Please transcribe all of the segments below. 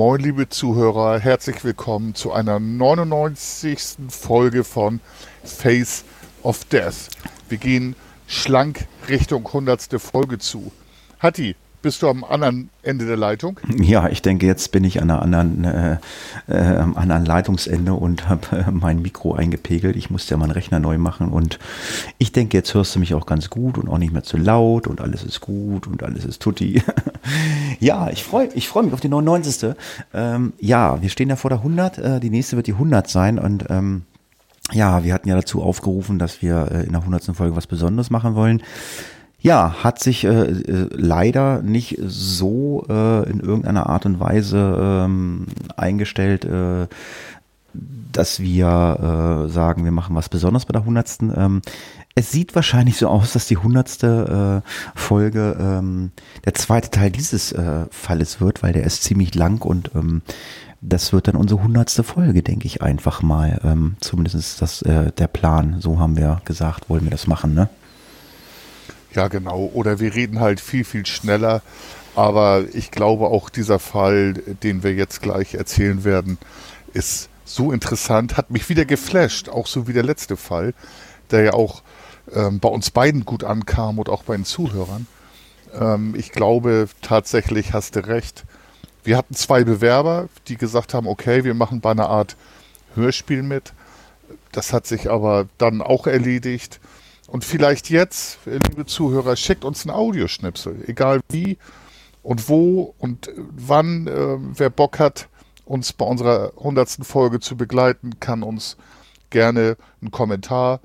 Moin, liebe Zuhörer, herzlich willkommen zu einer 99. Folge von Face of Death. Wir gehen schlank Richtung 100. Folge zu. Hatti, bist du am anderen Ende der Leitung? Ja, ich denke, jetzt bin ich an einer anderen, äh, äh, anderen Leitungsende und habe äh, mein Mikro eingepegelt. Ich musste ja meinen Rechner neu machen und ich denke, jetzt hörst du mich auch ganz gut und auch nicht mehr zu laut und alles ist gut und alles ist tutti. ja, ich freue ich freu mich auf die 99. Ähm, ja, wir stehen ja vor der 100. Äh, die nächste wird die 100 sein und ähm, ja, wir hatten ja dazu aufgerufen, dass wir äh, in der 100. Folge was Besonderes machen wollen. Ja, hat sich äh, äh, leider nicht so äh, in irgendeiner Art und Weise ähm, eingestellt, äh, dass wir äh, sagen, wir machen was Besonderes bei der hundertsten. Ähm, es sieht wahrscheinlich so aus, dass die hundertste äh, Folge ähm, der zweite Teil dieses Falles wird, weil der ist ziemlich lang und ähm, das wird dann unsere hundertste Folge, denke ich einfach mal. Ähm, zumindest ist das der Plan. So haben wir gesagt, wollen wir das machen, ne? Ja, genau. Oder wir reden halt viel, viel schneller. Aber ich glaube auch dieser Fall, den wir jetzt gleich erzählen werden, ist so interessant, hat mich wieder geflasht, auch so wie der letzte Fall, der ja auch ähm, bei uns beiden gut ankam und auch bei den Zuhörern. Ähm, ich glaube tatsächlich, hast du recht. Wir hatten zwei Bewerber, die gesagt haben, okay, wir machen bei einer Art Hörspiel mit. Das hat sich aber dann auch erledigt. Und vielleicht jetzt, liebe Zuhörer, schickt uns einen Audioschnipsel, egal wie und wo und wann. Äh, wer Bock hat, uns bei unserer hundertsten Folge zu begleiten, kann uns gerne einen Kommentar,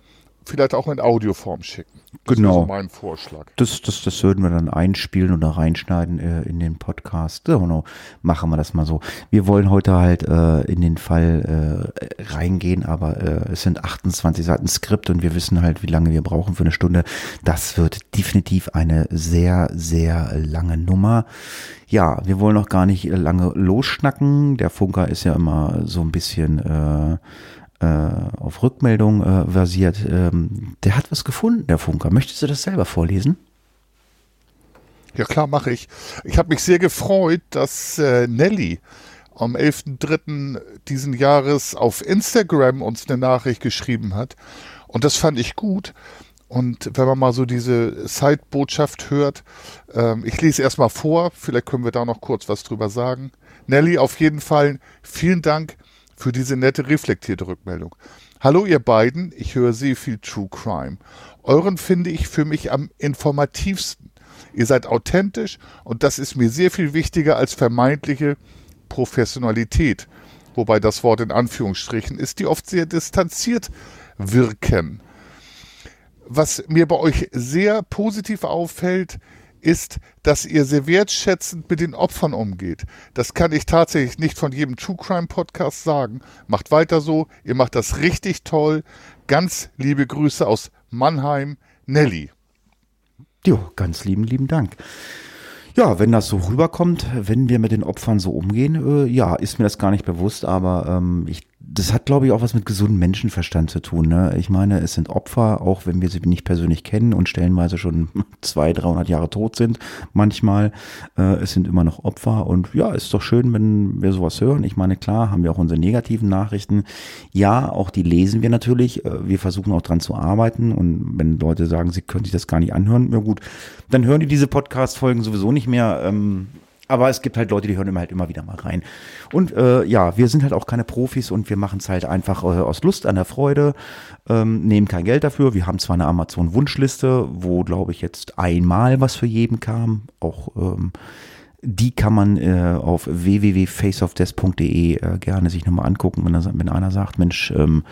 vielleicht auch in Audioform schicken. Das genau. So mein Vorschlag. Das, das, das würden wir dann einspielen oder reinschneiden äh, in den Podcast. So, no, machen wir das mal so. Wir wollen heute halt äh, in den Fall äh, reingehen, aber äh, es sind 28 Seiten Skript und wir wissen halt, wie lange wir brauchen für eine Stunde. Das wird definitiv eine sehr, sehr lange Nummer. Ja, wir wollen auch gar nicht lange losschnacken. Der Funker ist ja immer so ein bisschen äh, auf Rückmeldung äh, basiert. Ähm, der hat was gefunden, der Funker. Möchtest du das selber vorlesen? Ja klar, mache ich. Ich habe mich sehr gefreut, dass äh, Nelly am 11.03. diesen Jahres auf Instagram uns eine Nachricht geschrieben hat. Und das fand ich gut. Und wenn man mal so diese Side-Botschaft hört, ähm, ich lese erstmal vor, vielleicht können wir da noch kurz was drüber sagen. Nelly, auf jeden Fall vielen Dank für diese nette reflektierte Rückmeldung. Hallo ihr beiden, ich höre sehr viel True Crime. Euren finde ich für mich am informativsten. Ihr seid authentisch und das ist mir sehr viel wichtiger als vermeintliche Professionalität. Wobei das Wort in Anführungsstrichen ist, die oft sehr distanziert wirken. Was mir bei euch sehr positiv auffällt, ist, dass ihr sehr wertschätzend mit den Opfern umgeht. Das kann ich tatsächlich nicht von jedem True Crime Podcast sagen. Macht weiter so, ihr macht das richtig toll. Ganz liebe Grüße aus Mannheim, Nelly. Jo, ganz lieben, lieben Dank. Ja, wenn das so rüberkommt, wenn wir mit den Opfern so umgehen, äh, ja, ist mir das gar nicht bewusst, aber ähm, ich das hat, glaube ich, auch was mit gesundem Menschenverstand zu tun. Ne? Ich meine, es sind Opfer, auch wenn wir sie nicht persönlich kennen und stellenweise schon zwei, 300 Jahre tot sind. Manchmal, äh, es sind immer noch Opfer. Und ja, ist doch schön, wenn wir sowas hören. Ich meine, klar, haben wir auch unsere negativen Nachrichten. Ja, auch die lesen wir natürlich. Äh, wir versuchen auch dran zu arbeiten. Und wenn Leute sagen, sie können sich das gar nicht anhören, ja gut, dann hören die diese Podcast-Folgen sowieso nicht mehr. Ähm, aber es gibt halt Leute, die hören immer halt immer wieder mal rein. Und äh, ja, wir sind halt auch keine Profis und wir machen es halt einfach äh, aus Lust an der Freude, ähm, nehmen kein Geld dafür. Wir haben zwar eine Amazon-Wunschliste, wo, glaube ich, jetzt einmal was für jeden kam. Auch ähm, die kann man äh, auf www.faceofdeath.de äh, gerne sich nochmal angucken, wenn, das, wenn einer sagt, Mensch, ähm,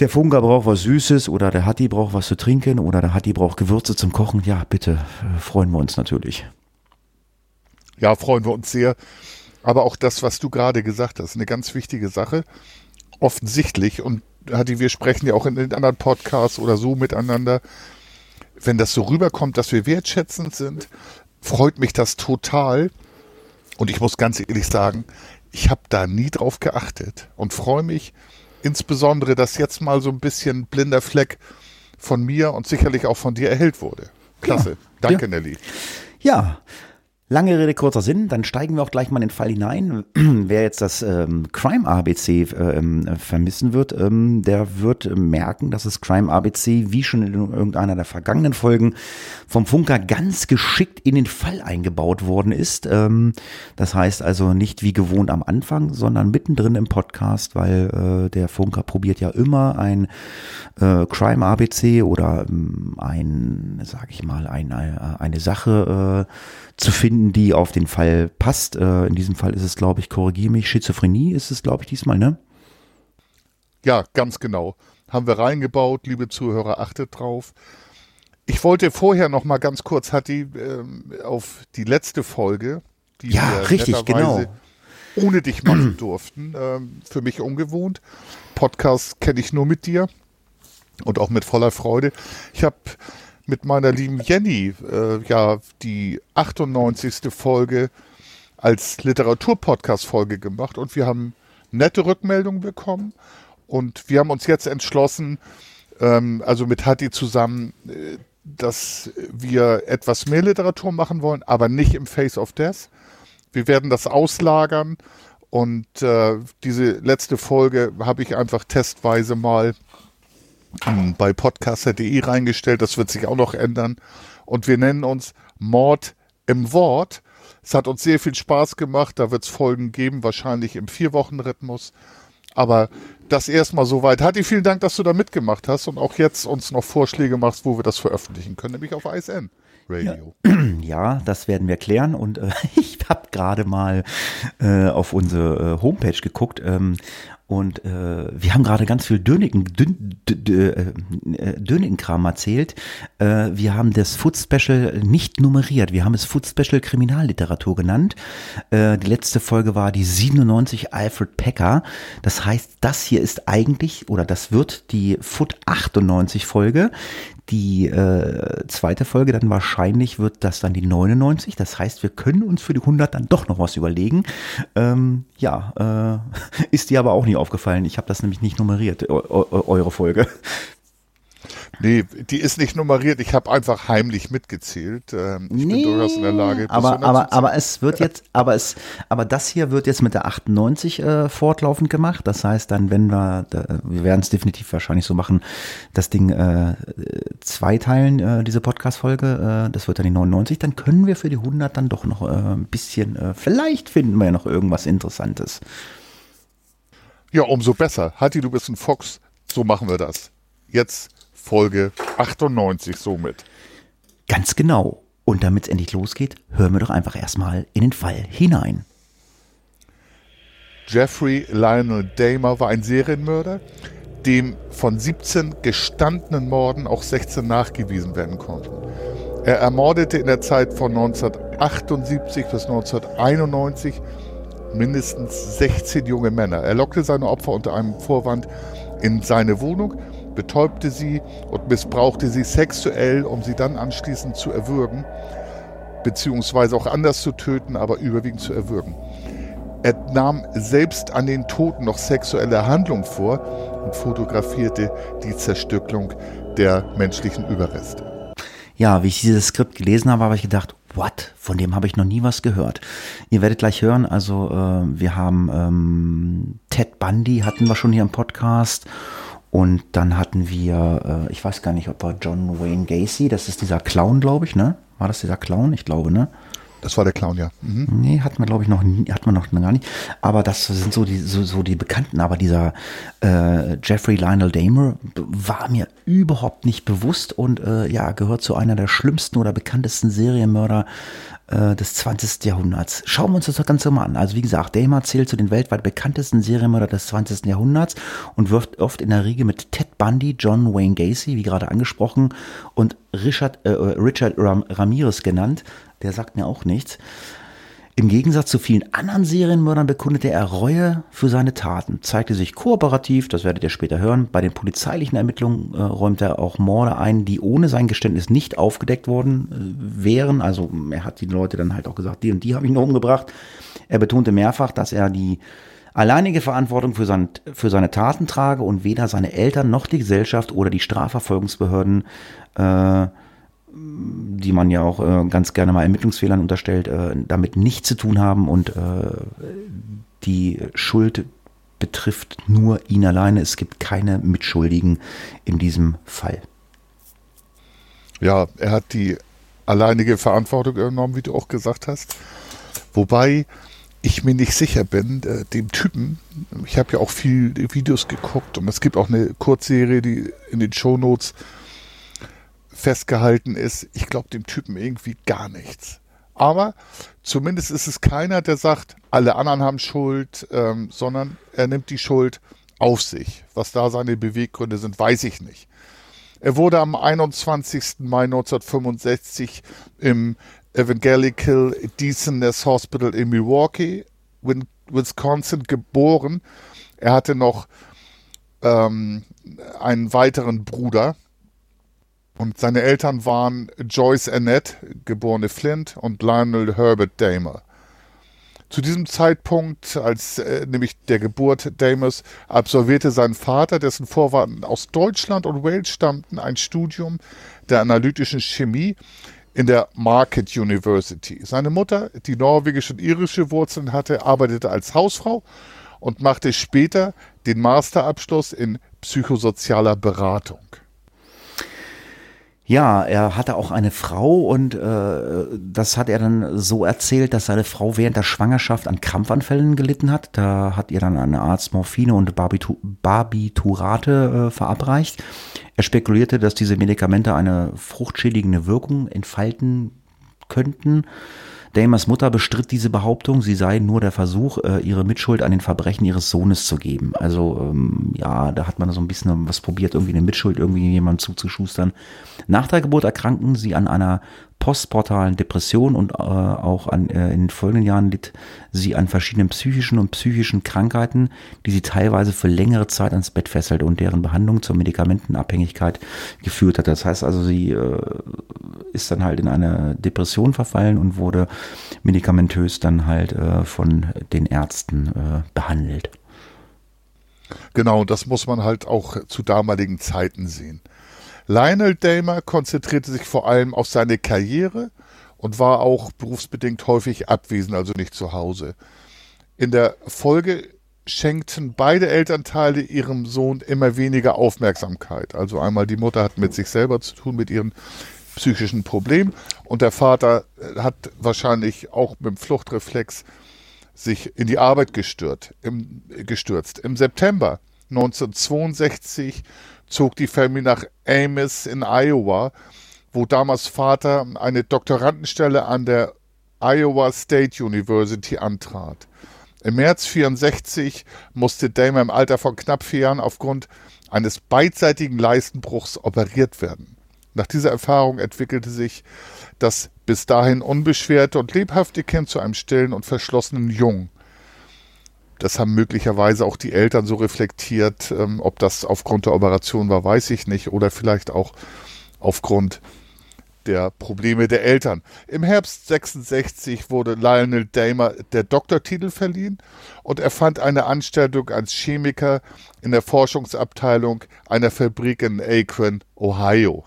der Funker braucht was Süßes oder der Hatti braucht was zu trinken oder der Hatti braucht Gewürze zum Kochen. Ja, bitte, äh, freuen wir uns natürlich. Ja, freuen wir uns sehr. Aber auch das, was du gerade gesagt hast, eine ganz wichtige Sache. Offensichtlich, und Hatti, wir sprechen ja auch in den anderen Podcasts oder so miteinander, wenn das so rüberkommt, dass wir wertschätzend sind, freut mich das total. Und ich muss ganz ehrlich sagen, ich habe da nie drauf geachtet und freue mich insbesondere, dass jetzt mal so ein bisschen blinder Fleck von mir und sicherlich auch von dir erhellt wurde. Klasse. Ja, Danke, ja. Nelly. Ja, Lange Rede, kurzer Sinn, dann steigen wir auch gleich mal in den Fall hinein. Wer jetzt das ähm, Crime ABC ähm, vermissen wird, ähm, der wird merken, dass das Crime ABC, wie schon in irgendeiner der vergangenen Folgen, vom Funker ganz geschickt in den Fall eingebaut worden ist. Ähm, das heißt also nicht wie gewohnt am Anfang, sondern mittendrin im Podcast, weil äh, der Funker probiert ja immer ein äh, Crime ABC oder ähm, ein, sag ich mal, ein, eine Sache äh, zu finden, die auf den Fall passt. Äh, in diesem Fall ist es, glaube ich, korrigiere mich, Schizophrenie ist es, glaube ich, diesmal, ne? Ja, ganz genau. Haben wir reingebaut, liebe Zuhörer, achtet drauf. Ich wollte vorher noch mal ganz kurz, Hatti, ähm, auf die letzte Folge, die ja, wir richtig, genau. ohne dich machen durften. Ähm, für mich ungewohnt. Podcast kenne ich nur mit dir und auch mit voller Freude. Ich habe mit meiner lieben Jenny äh, ja die 98. Folge als Literaturpodcast-Folge gemacht und wir haben nette Rückmeldungen bekommen und wir haben uns jetzt entschlossen, ähm, also mit Hatti zusammen, äh, dass wir etwas mehr Literatur machen wollen, aber nicht im Face of Death. Wir werden das auslagern und äh, diese letzte Folge habe ich einfach testweise mal bei podcaster.de reingestellt. Das wird sich auch noch ändern. Und wir nennen uns Mord im Wort. Es hat uns sehr viel Spaß gemacht. Da wird es Folgen geben, wahrscheinlich im Vier-Wochen-Rhythmus. Aber das erstmal soweit. Hatti, vielen Dank, dass du da mitgemacht hast und auch jetzt uns noch Vorschläge machst, wo wir das veröffentlichen können, nämlich auf ISN. Radio. Ja, ja, das werden wir klären. Und äh, ich habe gerade mal äh, auf unsere äh, Homepage geguckt. Ähm, und äh, wir haben gerade ganz viel Döniken, Dön, äh, Döniken-Kram erzählt. Äh, wir haben das Food Special nicht nummeriert. Wir haben es Food Special Kriminalliteratur genannt. Äh, die letzte Folge war die 97 Alfred Pecker. Das heißt, das hier ist eigentlich, oder das wird die Food 98 Folge. Die äh, zweite Folge dann wahrscheinlich wird das dann die 99. Das heißt, wir können uns für die 100 dann doch noch was überlegen. Ähm, ja, äh, ist dir aber auch nicht aufgefallen. Ich habe das nämlich nicht nummeriert, eure Folge. Nee, die ist nicht nummeriert. Ich habe einfach heimlich mitgezählt. Ähm, ich nee, bin durchaus in der Lage. Aber, aber, aber es wird jetzt, aber es, aber das hier wird jetzt mit der 98 äh, fortlaufend gemacht. Das heißt dann, wenn wir, da, wir werden es definitiv wahrscheinlich so machen, das Ding äh, zweiteilen, äh, diese Podcast-Folge. Äh, das wird dann die 99. Dann können wir für die 100 dann doch noch äh, ein bisschen, äh, vielleicht finden wir ja noch irgendwas Interessantes. Ja, umso besser. Hatti, du bist ein Fox. So machen wir das. Jetzt Folge 98 somit. Ganz genau. Und damit es endlich losgeht, hören wir doch einfach erstmal in den Fall hinein. Jeffrey Lionel Damer war ein Serienmörder, dem von 17 gestandenen Morden auch 16 nachgewiesen werden konnten. Er ermordete in der Zeit von 1978 bis 1991 mindestens 16 junge Männer. Er lockte seine Opfer unter einem Vorwand in seine Wohnung betäubte sie und missbrauchte sie sexuell, um sie dann anschließend zu erwürgen, beziehungsweise auch anders zu töten, aber überwiegend zu erwürgen. Er nahm selbst an den Toten noch sexuelle Handlung vor und fotografierte die Zerstückelung der menschlichen Überreste. Ja, wie ich dieses Skript gelesen habe, habe ich gedacht, what? Von dem habe ich noch nie was gehört. Ihr werdet gleich hören, also äh, wir haben ähm, Ted Bundy hatten wir schon hier im Podcast und dann hatten wir, äh, ich weiß gar nicht, ob war John Wayne Gacy, das ist dieser Clown, glaube ich, ne? War das dieser Clown? Ich glaube, ne? Das war der Clown, ja. Mhm. Nee, hat man, glaube ich, noch nie, hat man noch gar nicht. Aber das sind so die, so, so die Bekannten. Aber dieser äh, Jeffrey Lionel Damer war mir überhaupt nicht bewusst und äh, ja, gehört zu einer der schlimmsten oder bekanntesten Serienmörder äh, des 20. Jahrhunderts. Schauen wir uns das Ganze mal an. Also wie gesagt, Dahmer zählt zu den weltweit bekanntesten Serienmörder des 20. Jahrhunderts und wirft oft in der Riege mit Ted Bundy, John Wayne Gacy, wie gerade angesprochen, und Richard, äh, Richard Ram Ramirez genannt. Der sagt mir auch nichts. Im Gegensatz zu vielen anderen Serienmördern bekundete er Reue für seine Taten, zeigte sich kooperativ, das werdet ihr später hören. Bei den polizeilichen Ermittlungen äh, räumte er auch Morde ein, die ohne sein Geständnis nicht aufgedeckt worden äh, wären. Also er hat die Leute dann halt auch gesagt, die und die habe ich noch umgebracht. Er betonte mehrfach, dass er die alleinige Verantwortung für, sein, für seine Taten trage und weder seine Eltern noch die Gesellschaft oder die Strafverfolgungsbehörden äh, die man ja auch äh, ganz gerne mal Ermittlungsfehlern unterstellt, äh, damit nichts zu tun haben und äh, die Schuld betrifft nur ihn alleine. Es gibt keine Mitschuldigen in diesem Fall. Ja, er hat die alleinige Verantwortung übernommen, wie du auch gesagt hast. Wobei ich mir nicht sicher bin, äh, dem Typen, ich habe ja auch viel Videos geguckt und es gibt auch eine Kurzserie, die in den Shownotes Notes festgehalten ist, ich glaube dem Typen irgendwie gar nichts. Aber zumindest ist es keiner, der sagt, alle anderen haben Schuld, ähm, sondern er nimmt die Schuld auf sich. Was da seine Beweggründe sind, weiß ich nicht. Er wurde am 21. Mai 1965 im Evangelical Deaconess Hospital in Milwaukee, Wisconsin, geboren. Er hatte noch ähm, einen weiteren Bruder, und seine Eltern waren Joyce Annette, geborene Flint, und Lionel Herbert Damer. Zu diesem Zeitpunkt, als äh, nämlich der Geburt Damers, absolvierte sein Vater, dessen Vorfahren aus Deutschland und Wales stammten, ein Studium der analytischen Chemie in der Market University. Seine Mutter, die norwegische und irische Wurzeln hatte, arbeitete als Hausfrau und machte später den Masterabschluss in psychosozialer Beratung. Ja, er hatte auch eine Frau und äh, das hat er dann so erzählt, dass seine Frau während der Schwangerschaft an Krampfanfällen gelitten hat. Da hat ihr dann eine Arzt Morphine und Barbitu Barbiturate äh, verabreicht. Er spekulierte, dass diese Medikamente eine fruchtschädigende Wirkung entfalten könnten. Damers Mutter bestritt diese Behauptung, sie sei nur der Versuch, äh, ihre Mitschuld an den Verbrechen ihres Sohnes zu geben. Also ähm, ja, da hat man so ein bisschen was probiert, irgendwie eine Mitschuld irgendwie jemandem zuzuschustern. Nach der Geburt erkrankten sie an einer postportalen Depression und äh, auch an, äh, in den folgenden Jahren litt sie an verschiedenen psychischen und psychischen Krankheiten, die sie teilweise für längere Zeit ans Bett fesselte und deren Behandlung zur Medikamentenabhängigkeit geführt hat. Das heißt also, sie äh, ist dann halt in eine Depression verfallen und wurde medikamentös dann halt äh, von den Ärzten äh, behandelt. Genau, das muss man halt auch zu damaligen Zeiten sehen. Lionel Damer konzentrierte sich vor allem auf seine Karriere und war auch berufsbedingt häufig abwesend, also nicht zu Hause. In der Folge schenkten beide Elternteile ihrem Sohn immer weniger Aufmerksamkeit. Also einmal die Mutter hat mit sich selber zu tun, mit ihren psychischen Problemen und der Vater hat wahrscheinlich auch mit dem Fluchtreflex sich in die Arbeit gestürzt. Im, gestürzt. Im September 1962 zog die Familie nach Ames in Iowa, wo damals Vater eine Doktorandenstelle an der Iowa State University antrat. Im März 64 musste Damer im Alter von knapp vier Jahren aufgrund eines beidseitigen Leistenbruchs operiert werden. Nach dieser Erfahrung entwickelte sich das bis dahin unbeschwerte und lebhafte Kind zu einem stillen und verschlossenen Jungen. Das haben möglicherweise auch die Eltern so reflektiert. Ähm, ob das aufgrund der Operation war, weiß ich nicht. Oder vielleicht auch aufgrund der Probleme der Eltern. Im Herbst 66 wurde Lionel Damer der Doktortitel verliehen und er fand eine Anstellung als Chemiker in der Forschungsabteilung einer Fabrik in Akron, Ohio.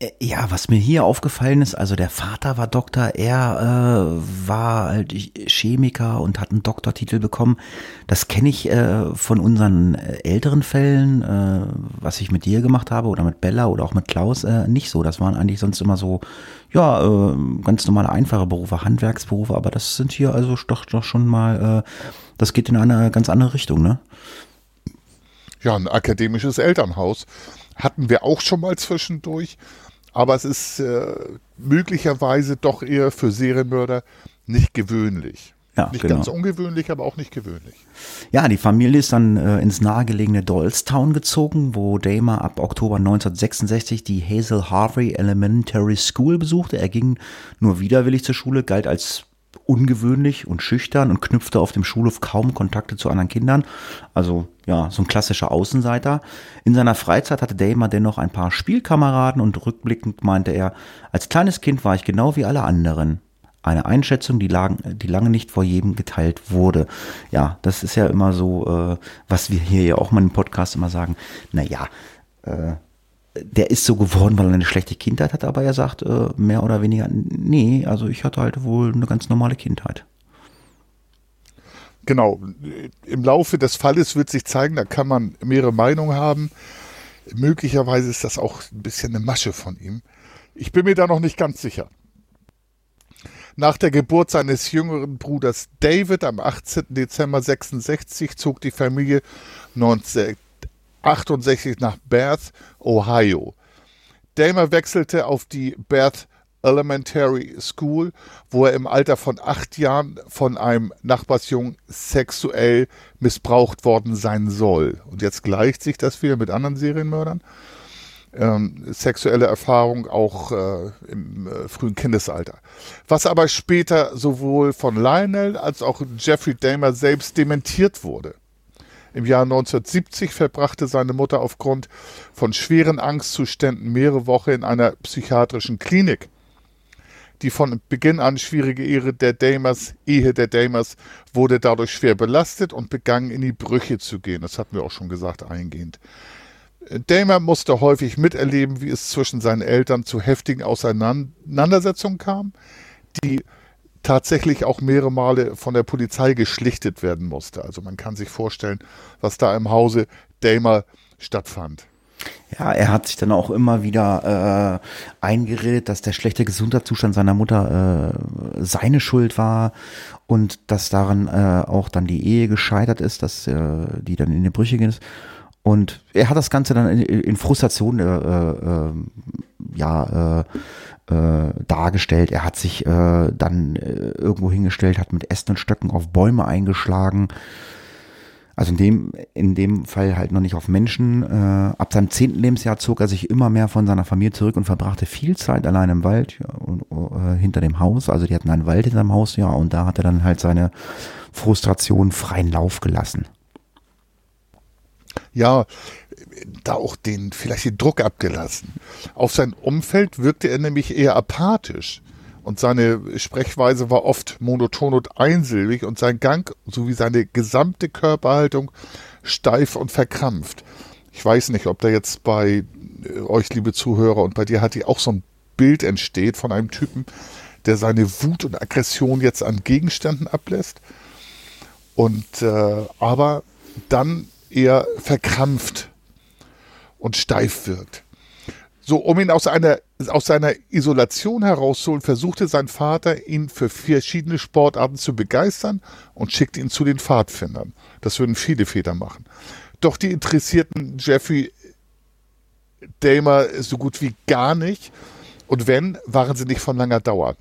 Äh, ja, was mir hier aufgefallen ist, also der Vater war Doktor, er äh, war halt Chemiker und hat einen Doktortitel bekommen. Das kenne ich äh, von unseren äh, älteren Fällen, äh, was ich mit dir gemacht habe oder mit Bella oder auch mit Klaus, äh, nicht so. Das waren eigentlich sonst immer so, ja, äh, ganz normale einfache Berufe, Handwerksberufe, aber das sind hier also doch, doch schon mal, äh, das geht in eine ganz andere Richtung, ne? Ja, ein akademisches Elternhaus hatten wir auch schon mal zwischendurch aber es ist äh, möglicherweise doch eher für Serienmörder nicht gewöhnlich. Ja, nicht genau. ganz ungewöhnlich, aber auch nicht gewöhnlich. Ja, die Familie ist dann äh, ins nahegelegene Doylestown gezogen, wo Damer ab Oktober 1966 die Hazel Harvey Elementary School besuchte. Er ging nur widerwillig zur Schule, galt als ungewöhnlich und schüchtern und knüpfte auf dem Schulhof kaum Kontakte zu anderen Kindern. Also ja, so ein klassischer Außenseiter. In seiner Freizeit hatte Damer dennoch ein paar Spielkameraden und rückblickend meinte er, als kleines Kind war ich genau wie alle anderen. Eine Einschätzung, die, lang, die lange nicht vor jedem geteilt wurde. Ja, das ist ja immer so, äh, was wir hier ja auch mal im Podcast immer sagen. Naja, äh, der ist so geworden, weil er eine schlechte Kindheit hat, aber er sagt äh, mehr oder weniger, nee, also ich hatte halt wohl eine ganz normale Kindheit. Genau, im Laufe des Falles wird sich zeigen, da kann man mehrere Meinungen haben. Möglicherweise ist das auch ein bisschen eine Masche von ihm. Ich bin mir da noch nicht ganz sicher. Nach der Geburt seines jüngeren Bruders David am 18. Dezember 66 zog die Familie 19, 68 nach Bath, Ohio. Damer wechselte auf die Bath Elementary School, wo er im Alter von acht Jahren von einem Nachbarsjungen sexuell missbraucht worden sein soll. Und jetzt gleicht sich das wieder mit anderen Serienmördern. Ähm, sexuelle Erfahrung auch äh, im äh, frühen Kindesalter. Was aber später sowohl von Lionel als auch Jeffrey Dahmer selbst dementiert wurde. Im Jahr 1970 verbrachte seine Mutter aufgrund von schweren Angstzuständen mehrere Wochen in einer psychiatrischen Klinik. Die von Beginn an schwierige Ehe der Damers, Ehe der Damers wurde dadurch schwer belastet und begann in die Brüche zu gehen. Das hatten wir auch schon gesagt eingehend. Damer musste häufig miterleben, wie es zwischen seinen Eltern zu heftigen Auseinandersetzungen kam, die tatsächlich auch mehrere Male von der Polizei geschlichtet werden musste. Also man kann sich vorstellen, was da im Hause Damer stattfand. Ja, er hat sich dann auch immer wieder äh, eingeredet, dass der schlechte Gesundheitszustand seiner Mutter äh, seine Schuld war und dass daran äh, auch dann die Ehe gescheitert ist, dass äh, die dann in die Brüche ging. Und er hat das Ganze dann in, in Frustration äh, äh, ja äh, äh, dargestellt. Er hat sich äh, dann äh, irgendwo hingestellt, hat mit Ästen und Stöcken auf Bäume eingeschlagen. Also in dem, in dem Fall halt noch nicht auf Menschen. Äh, ab seinem zehnten Lebensjahr zog er sich immer mehr von seiner Familie zurück und verbrachte viel Zeit allein im Wald ja, und, äh, hinter dem Haus. Also die hatten einen Wald hinter dem Haus, ja, und da hat er dann halt seine Frustration freien Lauf gelassen. Ja, da auch den, vielleicht den Druck abgelassen. Auf sein Umfeld wirkte er nämlich eher apathisch. Und seine Sprechweise war oft monoton und einsilbig und sein Gang sowie seine gesamte Körperhaltung steif und verkrampft. Ich weiß nicht, ob da jetzt bei äh, euch, liebe Zuhörer, und bei dir hat die auch so ein Bild entsteht von einem Typen, der seine Wut und Aggression jetzt an Gegenständen ablässt und äh, aber dann eher verkrampft und steif wirkt. So, um ihn aus, einer, aus seiner Isolation herauszuholen, versuchte sein Vater, ihn für verschiedene Sportarten zu begeistern und schickte ihn zu den Pfadfindern. Das würden viele Väter machen. Doch die interessierten Jeffrey Damer so gut wie gar nicht. Und wenn, waren sie nicht von langer Dauer.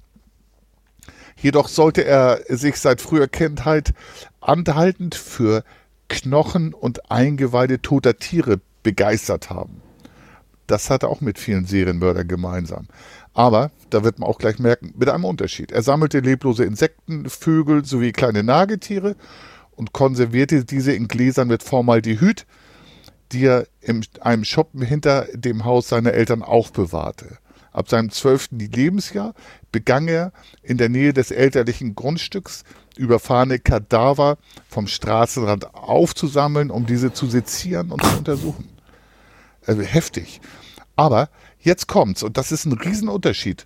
Jedoch sollte er sich seit früher Kindheit anhaltend für Knochen und Eingeweide toter Tiere begeistert haben. Das hat er auch mit vielen Serienmördern gemeinsam. Aber, da wird man auch gleich merken, mit einem Unterschied. Er sammelte leblose Insekten, Vögel sowie kleine Nagetiere und konservierte diese in Gläsern mit Formaldehyd, die er in einem Shoppen hinter dem Haus seiner Eltern aufbewahrte. Ab seinem zwölften Lebensjahr begann er in der Nähe des elterlichen Grundstücks überfahrene Kadaver vom Straßenrand aufzusammeln, um diese zu sezieren und zu untersuchen. Also heftig. Aber jetzt kommt's, und das ist ein Riesenunterschied.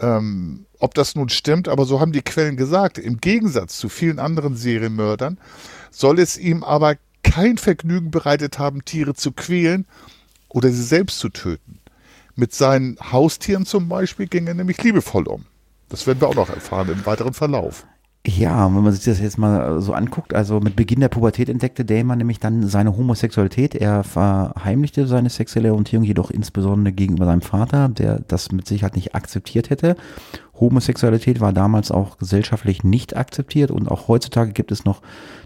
Ähm, ob das nun stimmt, aber so haben die Quellen gesagt. Im Gegensatz zu vielen anderen Serienmördern soll es ihm aber kein Vergnügen bereitet haben, Tiere zu quälen oder sie selbst zu töten. Mit seinen Haustieren zum Beispiel ging er nämlich liebevoll um. Das werden wir auch noch erfahren im weiteren Verlauf. Ja, wenn man sich das jetzt mal so anguckt, also mit Beginn der Pubertät entdeckte Damon nämlich dann seine Homosexualität. Er verheimlichte seine sexuelle Orientierung jedoch insbesondere gegenüber seinem Vater, der das mit Sicherheit nicht akzeptiert hätte. Homosexualität war damals auch gesellschaftlich nicht akzeptiert und auch heutzutage gibt es noch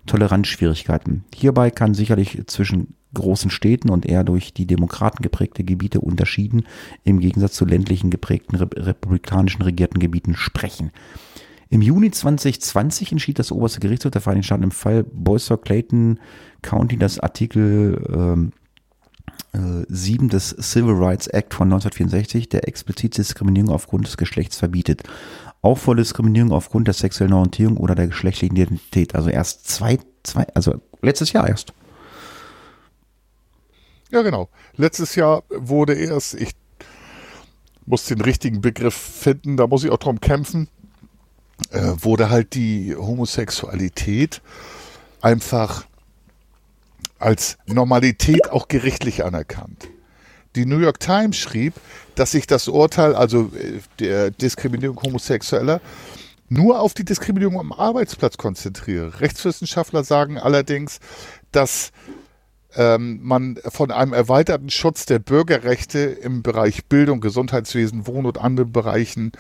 Toleranzschwierigkeiten. Hierbei kann sicherlich zwischen großen Städten und eher durch die Demokraten geprägte Gebiete unterschieden im Gegensatz zu ländlichen geprägten republikanischen regierten Gebieten sprechen. Im Juni 2020 entschied das oberste Gerichtshof der Vereinigten Staaten im Fall Boyster Clayton County, das Artikel ähm, äh, 7 des Civil Rights Act von 1964, der explizit Diskriminierung aufgrund des Geschlechts verbietet. Auch vor Diskriminierung aufgrund der sexuellen Orientierung oder der geschlechtlichen Identität. Also erst zwei, zwei, also letztes Jahr erst. Ja, genau. Letztes Jahr wurde erst, ich muss den richtigen Begriff finden, da muss ich auch drum kämpfen, äh, wurde halt die Homosexualität einfach als Normalität auch gerichtlich anerkannt. Die New York Times schrieb, dass sich das Urteil, also äh, der Diskriminierung Homosexueller, nur auf die Diskriminierung am Arbeitsplatz konzentriere. Rechtswissenschaftler sagen allerdings, dass ähm, man von einem erweiterten Schutz der Bürgerrechte im Bereich Bildung, Gesundheitswesen, Wohn- und anderen Bereichen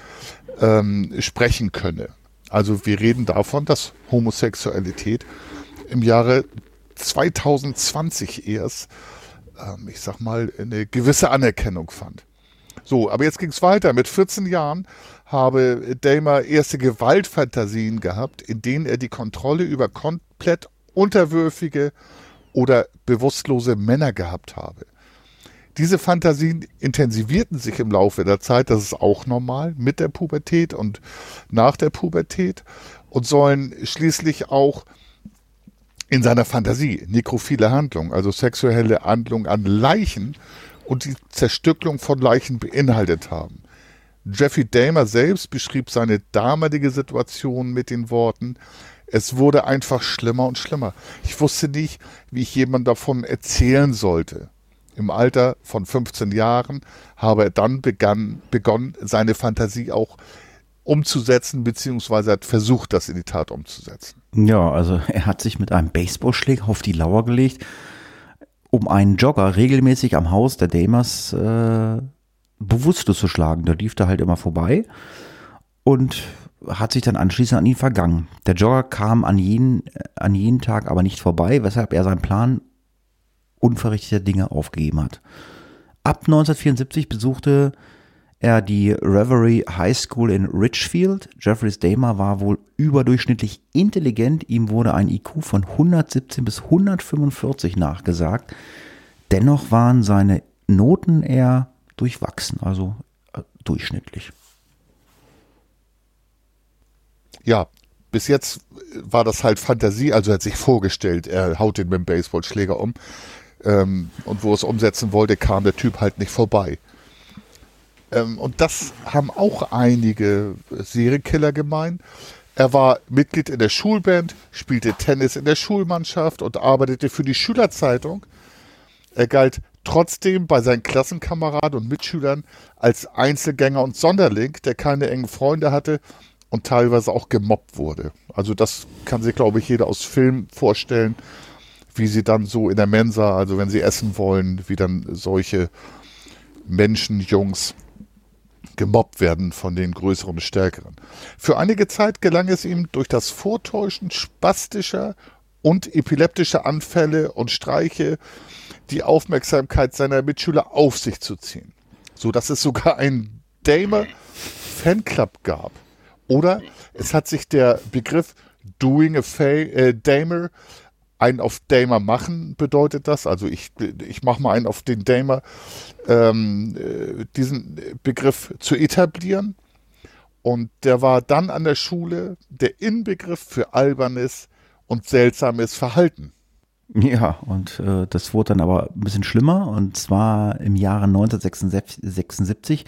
ähm, sprechen könne. Also wir reden davon, dass Homosexualität im Jahre 2020 erst, ähm, ich sag mal, eine gewisse Anerkennung fand. So, aber jetzt ging es weiter. Mit 14 Jahren habe Damer erste Gewaltfantasien gehabt, in denen er die Kontrolle über komplett unterwürfige oder bewusstlose Männer gehabt habe. Diese Fantasien intensivierten sich im Laufe der Zeit, das ist auch normal, mit der Pubertät und nach der Pubertät und sollen schließlich auch in seiner Fantasie nekrophile Handlung, also sexuelle Handlung an Leichen und die Zerstückelung von Leichen beinhaltet haben. Jeffrey Dahmer selbst beschrieb seine damalige Situation mit den Worten, es wurde einfach schlimmer und schlimmer. Ich wusste nicht, wie ich jemand davon erzählen sollte. Im Alter von 15 Jahren habe er dann begann, begonnen, seine Fantasie auch umzusetzen, beziehungsweise hat versucht, das in die Tat umzusetzen. Ja, also er hat sich mit einem Baseballschläger auf die Lauer gelegt, um einen Jogger regelmäßig am Haus der Damers äh, bewusstlos zu schlagen. Da lief er halt immer vorbei und hat sich dann anschließend an ihn vergangen. Der Jogger kam an jeden, an jeden Tag aber nicht vorbei, weshalb er seinen Plan unverrichteter Dinge aufgegeben hat. Ab 1974 besuchte er die Reverie High School in Richfield. Jeffreys Dahmer war wohl überdurchschnittlich intelligent. Ihm wurde ein IQ von 117 bis 145 nachgesagt. Dennoch waren seine Noten eher durchwachsen, also äh, durchschnittlich. Ja, bis jetzt war das halt Fantasie, also er hat sich vorgestellt, er haut den mit dem Baseballschläger um. Ähm, und wo es umsetzen wollte, kam der Typ halt nicht vorbei. Ähm, und das haben auch einige Serienkiller gemeint. Er war Mitglied in der Schulband, spielte Tennis in der Schulmannschaft und arbeitete für die Schülerzeitung. Er galt trotzdem bei seinen Klassenkameraden und Mitschülern als Einzelgänger und Sonderling, der keine engen Freunde hatte und teilweise auch gemobbt wurde. Also das kann sich, glaube ich, jeder aus Film vorstellen, wie sie dann so in der Mensa, also wenn sie essen wollen, wie dann solche Menschen, Jungs gemobbt werden von den größeren und stärkeren. Für einige Zeit gelang es ihm durch das Vortäuschen spastischer und epileptischer Anfälle und Streiche die Aufmerksamkeit seiner Mitschüler auf sich zu ziehen, so dass es sogar einen Damer Fanclub gab. Oder es hat sich der Begriff Doing a Fa äh, Damer einen auf Damer machen bedeutet das. Also ich, ich mache mal einen auf den Damer, ähm, äh, diesen Begriff zu etablieren. Und der war dann an der Schule der Inbegriff für albernes und seltsames Verhalten. Ja, und äh, das wurde dann aber ein bisschen schlimmer. Und zwar im Jahre 1976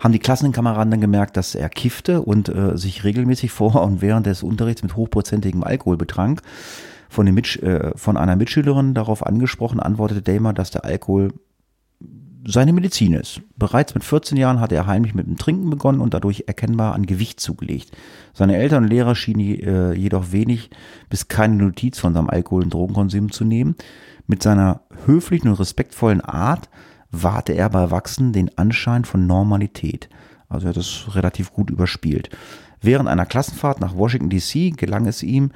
haben die Klassenkameraden dann gemerkt, dass er kiffte und äh, sich regelmäßig vor und während des Unterrichts mit hochprozentigem Alkohol betrank von, den Mitsch äh, von einer Mitschülerin darauf angesprochen, antwortete Damer, dass der Alkohol seine Medizin ist. Bereits mit 14 Jahren hatte er heimlich mit dem Trinken begonnen und dadurch erkennbar an Gewicht zugelegt. Seine Eltern und Lehrer schienen äh, jedoch wenig bis keine Notiz von seinem Alkohol- und Drogenkonsum zu nehmen. Mit seiner höflichen und respektvollen Art wahrte er bei Erwachsenen den Anschein von Normalität. Also er hat das relativ gut überspielt. Während einer Klassenfahrt nach Washington DC gelang es ihm,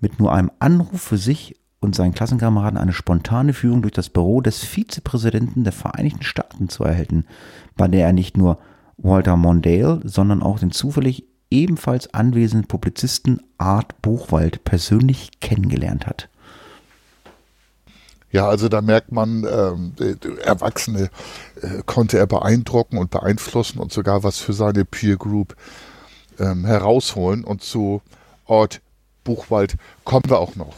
mit nur einem Anruf für sich und seinen Klassenkameraden eine spontane Führung durch das Büro des Vizepräsidenten der Vereinigten Staaten zu erhalten, bei der er nicht nur Walter Mondale, sondern auch den zufällig ebenfalls anwesenden Publizisten Art Buchwald persönlich kennengelernt hat. Ja, also da merkt man, ähm, Erwachsene äh, konnte er beeindrucken und beeinflussen und sogar was für seine Peer Group ähm, herausholen. Und zu Ort Buchwald kommen wir auch noch.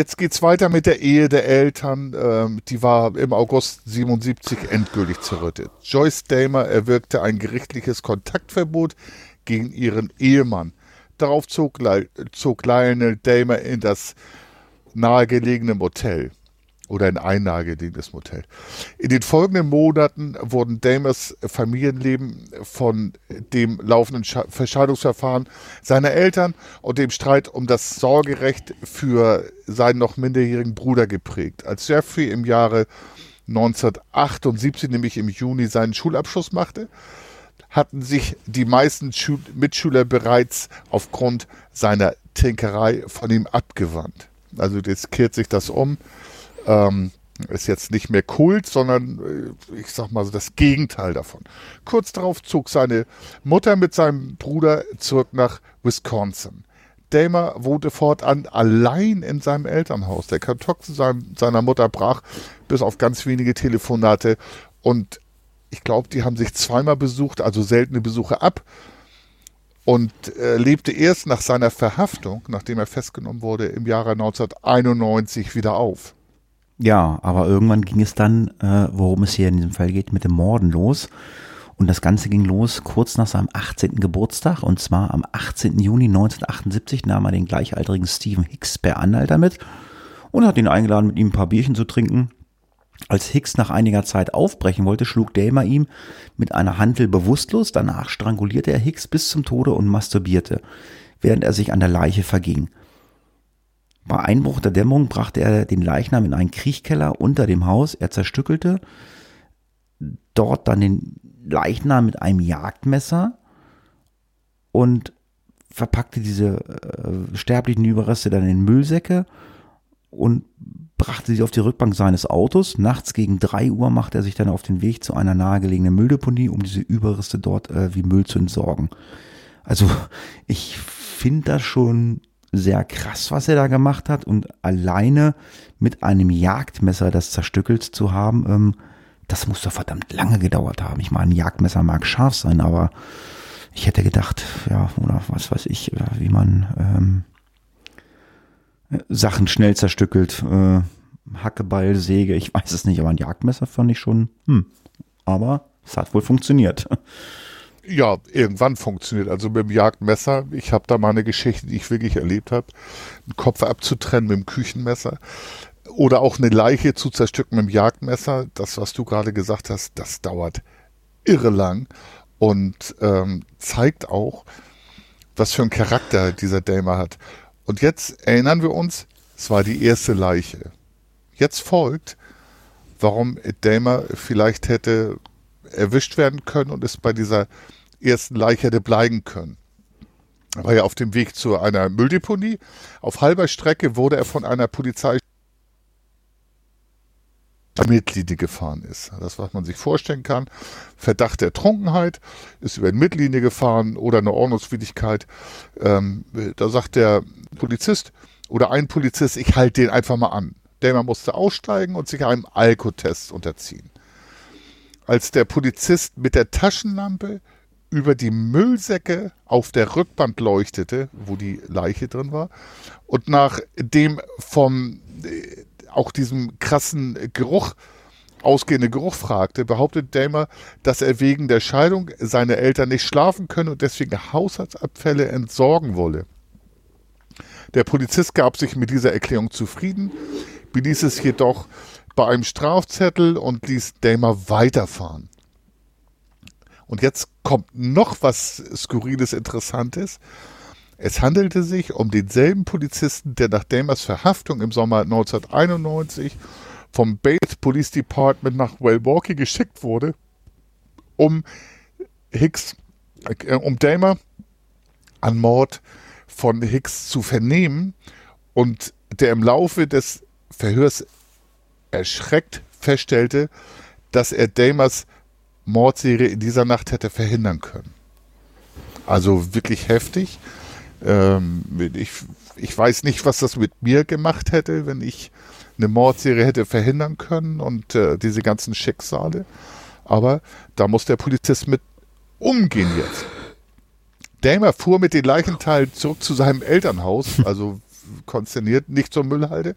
Jetzt geht's weiter mit der Ehe der Eltern. Ähm, die war im August 77 endgültig zerrüttet. Joyce Damer erwirkte ein gerichtliches Kontaktverbot gegen ihren Ehemann. Darauf zog, zog Lionel Damer in das nahegelegene Motel oder in ein nahegelegenes Motel. In den folgenden Monaten wurden Damers Familienleben von dem laufenden Verscheidungsverfahren seiner Eltern und dem Streit um das Sorgerecht für seinen noch minderjährigen Bruder geprägt. Als Jeffrey im Jahre 1978, nämlich im Juni, seinen Schulabschluss machte, hatten sich die meisten Mitschüler bereits aufgrund seiner Trinkerei von ihm abgewandt. Also jetzt kehrt sich das um. Ähm, ist jetzt nicht mehr Kult, sondern äh, ich sag mal so das Gegenteil davon. Kurz darauf zog seine Mutter mit seinem Bruder zurück nach Wisconsin. Damer wohnte fortan allein in seinem Elternhaus. Der Kontakt zu seinem, seiner Mutter brach bis auf ganz wenige Telefonate und ich glaube, die haben sich zweimal besucht, also seltene Besuche ab und äh, lebte erst nach seiner Verhaftung, nachdem er festgenommen wurde, im Jahre 1991 wieder auf. Ja, aber irgendwann ging es dann, äh, worum es hier in diesem Fall geht, mit dem Morden los. Und das Ganze ging los kurz nach seinem 18. Geburtstag. Und zwar am 18. Juni 1978 nahm er den gleichaltrigen Stephen Hicks per Anhalter mit und hat ihn eingeladen, mit ihm ein paar Bierchen zu trinken. Als Hicks nach einiger Zeit aufbrechen wollte, schlug Damer ihm mit einer Hantel bewusstlos. Danach strangulierte er Hicks bis zum Tode und masturbierte, während er sich an der Leiche verging. Bei Einbruch der Dämmerung brachte er den Leichnam in einen Kriechkeller unter dem Haus. Er zerstückelte dort dann den Leichnam mit einem Jagdmesser und verpackte diese äh, sterblichen Überreste dann in Müllsäcke und brachte sie auf die Rückbank seines Autos. Nachts gegen drei Uhr machte er sich dann auf den Weg zu einer nahegelegenen Mülldeponie, um diese Überreste dort äh, wie Müll zu entsorgen. Also ich finde das schon sehr krass, was er da gemacht hat und alleine mit einem Jagdmesser das zerstückelt zu haben, ähm, das muss doch verdammt lange gedauert haben. Ich meine, ein Jagdmesser mag scharf sein, aber ich hätte gedacht, ja, oder was weiß ich, wie man ähm, Sachen schnell zerstückelt. Äh, Hackebeil, Säge, ich weiß es nicht, aber ein Jagdmesser fand ich schon, hm. Aber es hat wohl funktioniert. Ja, irgendwann funktioniert. Also mit dem Jagdmesser, ich habe da mal eine Geschichte, die ich wirklich erlebt habe, einen Kopf abzutrennen mit dem Küchenmesser oder auch eine Leiche zu zerstücken mit dem Jagdmesser. Das, was du gerade gesagt hast, das dauert irre lang und ähm, zeigt auch, was für einen Charakter dieser Damer hat. Und jetzt erinnern wir uns, es war die erste Leiche. Jetzt folgt, warum Damer vielleicht hätte erwischt werden können und es bei dieser ersten Leiche hätte bleiben können. Er war ja auf dem Weg zu einer Mülldeponie. Auf halber Strecke wurde er von einer Polizei Mittellinie gefahren ist. Das, was man sich vorstellen kann. Verdacht der Trunkenheit, ist über die Mittellinie gefahren oder eine Ordnungswidrigkeit. Ähm, da sagt der Polizist oder ein Polizist, ich halte den einfach mal an. Der musste aussteigen und sich einem Alkotest unterziehen. Als der Polizist mit der Taschenlampe über die Müllsäcke auf der Rückbank leuchtete, wo die Leiche drin war, und nach dem vom äh, auch diesem krassen Geruch ausgehende Geruch fragte, behauptet Damer, dass er wegen der Scheidung seine Eltern nicht schlafen könne und deswegen Haushaltsabfälle entsorgen wolle. Der Polizist gab sich mit dieser Erklärung zufrieden, beließ es jedoch bei einem Strafzettel und ließ Damer weiterfahren. Und jetzt kommt noch was Skurriles, Interessantes. Es handelte sich um denselben Polizisten, der nach Damers Verhaftung im Sommer 1991 vom Bates Police Department nach Milwaukee geschickt wurde, um Hicks, äh, um Damer an Mord von Hicks zu vernehmen und der im Laufe des Verhörs erschreckt feststellte, dass er Damers Mordserie in dieser Nacht hätte verhindern können. Also wirklich heftig. Ähm, ich, ich weiß nicht, was das mit mir gemacht hätte, wenn ich eine Mordserie hätte verhindern können und äh, diese ganzen Schicksale. Aber da muss der Polizist mit umgehen jetzt. Damer fuhr mit den Leichenteilen zurück zu seinem Elternhaus, also konsterniert, nicht zur Müllhalde,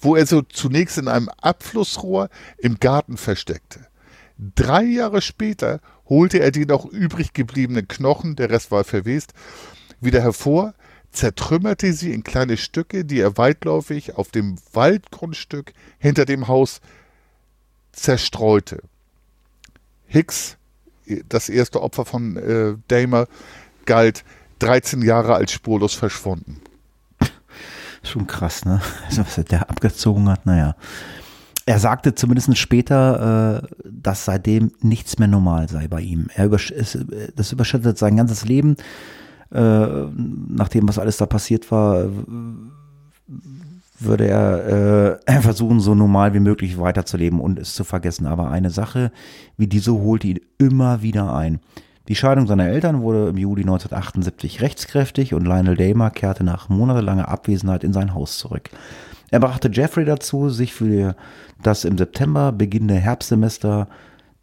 wo er so zunächst in einem Abflussrohr im Garten versteckte. Drei Jahre später holte er die noch übrig gebliebenen Knochen, der Rest war verwest, wieder hervor, zertrümmerte sie in kleine Stücke, die er weitläufig auf dem Waldgrundstück hinter dem Haus zerstreute. Hicks, das erste Opfer von äh, Damer, galt 13 Jahre als spurlos verschwunden. Schon krass, ne? Also, was der abgezogen hat, naja. Er sagte zumindest später, äh, dass seitdem nichts mehr normal sei bei ihm. Er übersch das überschattet sein ganzes Leben. Äh, nach dem, was alles da passiert war, würde er äh, versuchen, so normal wie möglich weiterzuleben und es zu vergessen. Aber eine Sache wie diese holte ihn immer wieder ein. Die Scheidung seiner Eltern wurde im Juli 1978 rechtskräftig und Lionel Damer kehrte nach monatelanger Abwesenheit in sein Haus zurück. Er brachte Jeffrey dazu, sich für das im September beginnende Herbstsemester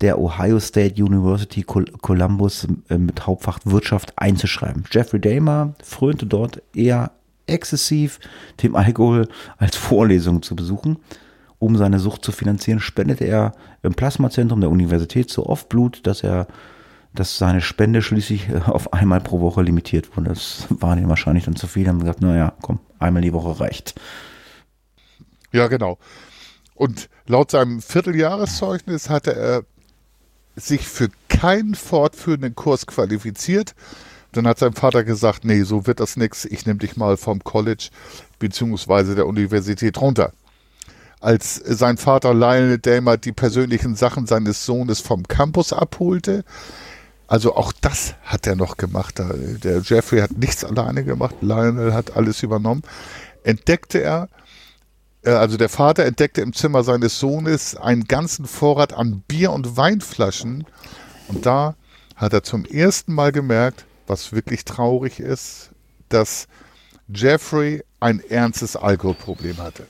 der Ohio State University Columbus mit Hauptfach Wirtschaft einzuschreiben. Jeffrey Damer frönte dort eher exzessiv dem Alkohol als Vorlesung zu besuchen. Um seine Sucht zu finanzieren, spendete er im Plasmazentrum der Universität so oft Blut, dass er dass seine Spende schließlich äh, auf einmal pro Woche limitiert wurde. Das war ihm wahrscheinlich dann zu viel. Haben gesagt, naja, komm, einmal die Woche reicht. Ja, genau. Und laut seinem Vierteljahreszeugnis hatte er sich für keinen fortführenden Kurs qualifiziert. Dann hat sein Vater gesagt, nee, so wird das nichts. Ich nehme dich mal vom College bzw. der Universität runter. Als sein Vater Lionel Damer die persönlichen Sachen seines Sohnes vom Campus abholte, also auch das hat er noch gemacht. Der Jeffrey hat nichts alleine gemacht, Lionel hat alles übernommen. Entdeckte er, äh, also der Vater entdeckte im Zimmer seines Sohnes einen ganzen Vorrat an Bier- und Weinflaschen. Und da hat er zum ersten Mal gemerkt, was wirklich traurig ist, dass Jeffrey ein ernstes Alkoholproblem hatte.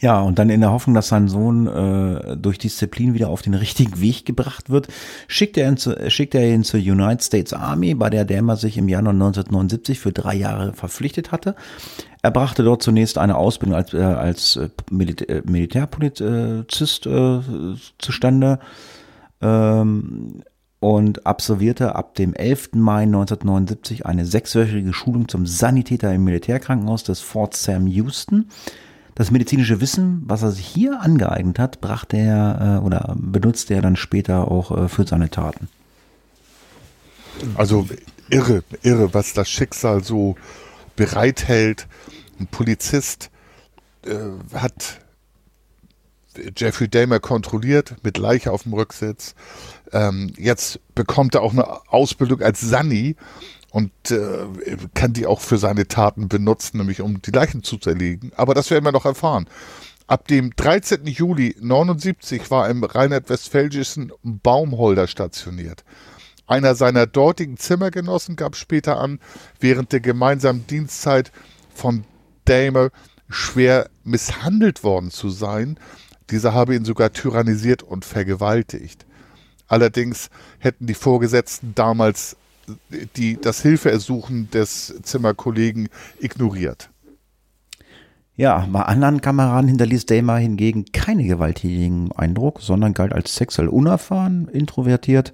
Ja, und dann in der Hoffnung, dass sein Sohn äh, durch Disziplin wieder auf den richtigen Weg gebracht wird, schickt er, ihn zu, schickt er ihn zur United States Army, bei der Dämer sich im Januar 1979 für drei Jahre verpflichtet hatte. Er brachte dort zunächst eine Ausbildung als, äh, als äh, Militär, äh, Militärpolizist äh, zustande ähm, und absolvierte ab dem 11. Mai 1979 eine sechswöchige Schulung zum Sanitäter im Militärkrankenhaus des Fort Sam Houston. Das medizinische Wissen, was er sich hier angeeignet hat, brachte er äh, oder benutzte er dann später auch äh, für seine Taten. Also irre, irre, was das Schicksal so bereithält. Ein Polizist äh, hat Jeffrey Dahmer kontrolliert mit Leiche auf dem Rücksitz. Ähm, jetzt bekommt er auch eine Ausbildung als Sunny und äh, kann die auch für seine Taten benutzen, nämlich um die Leichen zu zerlegen. Aber das werden wir noch erfahren. Ab dem 13. Juli 79 war im rheinland-westfälischen Baumholder stationiert. Einer seiner dortigen Zimmergenossen gab später an, während der gemeinsamen Dienstzeit von Damer schwer misshandelt worden zu sein. Dieser habe ihn sogar tyrannisiert und vergewaltigt. Allerdings hätten die Vorgesetzten damals die, das Hilfeersuchen des Zimmerkollegen ignoriert. Ja, bei anderen Kameraden hinterließ Damer hingegen keine gewalttätigen Eindruck, sondern galt als sexuell unerfahren, introvertiert,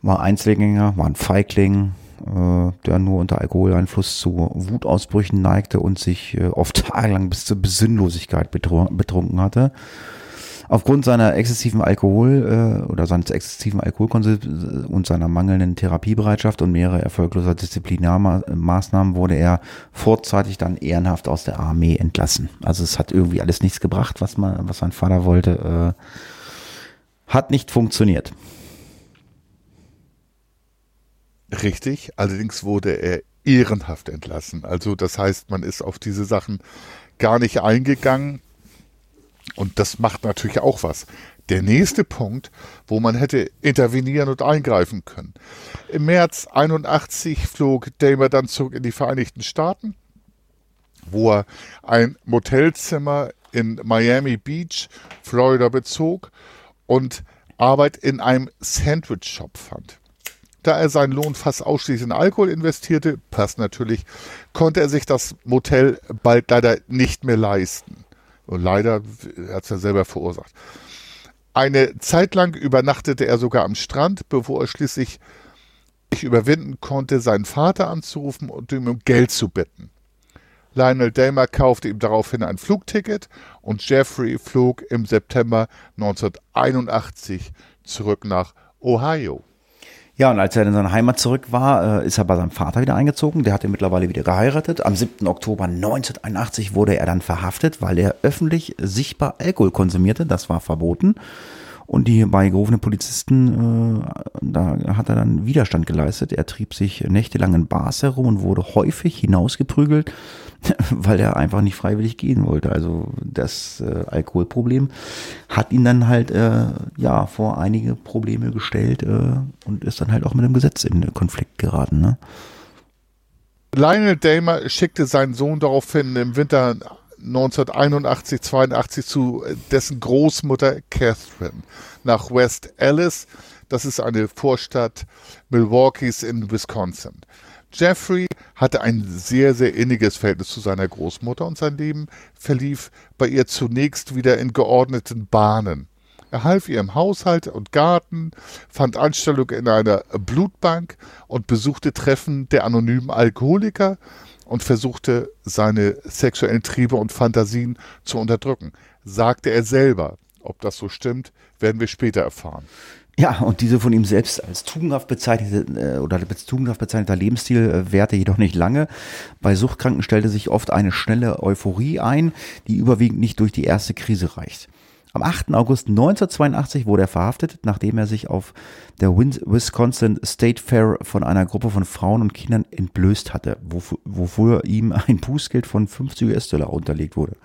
war Einzelgänger, war ein Feigling, äh, der nur unter Alkoholeinfluss zu Wutausbrüchen neigte und sich äh, oft tagelang bis zur Besinnlosigkeit betrunken hatte aufgrund seiner exzessiven Alkohol äh, oder seines exzessiven Alkoholkonsums äh, und seiner mangelnden Therapiebereitschaft und mehrere erfolgloser Disziplinarmaßnahmen wurde er vorzeitig dann ehrenhaft aus der Armee entlassen. Also es hat irgendwie alles nichts gebracht, was man, was sein Vater wollte, äh, hat nicht funktioniert. Richtig, allerdings wurde er ehrenhaft entlassen. Also das heißt, man ist auf diese Sachen gar nicht eingegangen. Und das macht natürlich auch was. der nächste Punkt, wo man hätte intervenieren und eingreifen können. Im März 81 flog Damer dann zurück in die Vereinigten Staaten, wo er ein Motelzimmer in Miami Beach, Florida bezog und Arbeit in einem Sandwich-Shop fand. Da er seinen Lohn fast ausschließlich in Alkohol investierte, passt natürlich, konnte er sich das Motel bald leider nicht mehr leisten. Und leider, er hat es ja selber verursacht. Eine Zeit lang übernachtete er sogar am Strand, bevor er schließlich sich überwinden konnte, seinen Vater anzurufen und ihm um Geld zu bitten. Lionel Delmer kaufte ihm daraufhin ein Flugticket und Jeffrey flog im September 1981 zurück nach Ohio. Ja, und als er in seine Heimat zurück war, äh, ist er bei seinem Vater wieder eingezogen. Der hat ihn mittlerweile wieder geheiratet. Am 7. Oktober 1981 wurde er dann verhaftet, weil er öffentlich sichtbar Alkohol konsumierte. Das war verboten. Und die beigerufenen Polizisten, äh, da hat er dann Widerstand geleistet. Er trieb sich nächtelang in Bars herum und wurde häufig hinausgeprügelt, weil er einfach nicht freiwillig gehen wollte. Also das äh, Alkoholproblem hat ihn dann halt äh, ja vor einige Probleme gestellt äh, und ist dann halt auch mit dem Gesetz in Konflikt geraten. Ne? Lionel Damer schickte seinen Sohn daraufhin im Winter 1981, 82 zu dessen Großmutter Catherine nach West Allis. Das ist eine Vorstadt Milwaukees in Wisconsin. Jeffrey hatte ein sehr, sehr inniges Verhältnis zu seiner Großmutter und sein Leben verlief bei ihr zunächst wieder in geordneten Bahnen. Er half ihr im Haushalt und Garten, fand Anstellung in einer Blutbank und besuchte Treffen der anonymen Alkoholiker und versuchte, seine sexuellen Triebe und Fantasien zu unterdrücken. Sagte er selber. Ob das so stimmt, werden wir später erfahren. Ja, und diese von ihm selbst als tugendhaft bezeichnete äh, oder als tugendhaft bezeichneter Lebensstil äh, währte jedoch nicht lange. Bei Suchtkranken stellte sich oft eine schnelle Euphorie ein, die überwiegend nicht durch die erste Krise reicht. Am 8. August 1982 wurde er verhaftet, nachdem er sich auf der Wisconsin State Fair von einer Gruppe von Frauen und Kindern entblößt hatte, wofür ihm ein Bußgeld von 50 US-Dollar unterlegt wurde.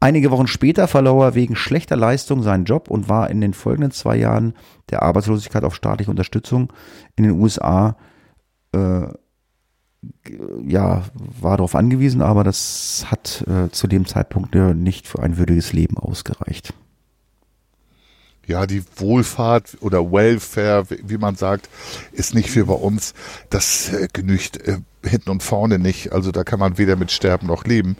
Einige Wochen später verlor er wegen schlechter Leistung seinen Job und war in den folgenden zwei Jahren der Arbeitslosigkeit auf staatliche Unterstützung in den USA äh, ja, war darauf angewiesen, aber das hat äh, zu dem Zeitpunkt äh, nicht für ein würdiges Leben ausgereicht. Ja, die Wohlfahrt oder Welfare, wie man sagt, ist nicht für bei uns. Das äh, genügt äh, hinten und vorne nicht. Also da kann man weder mit sterben noch leben.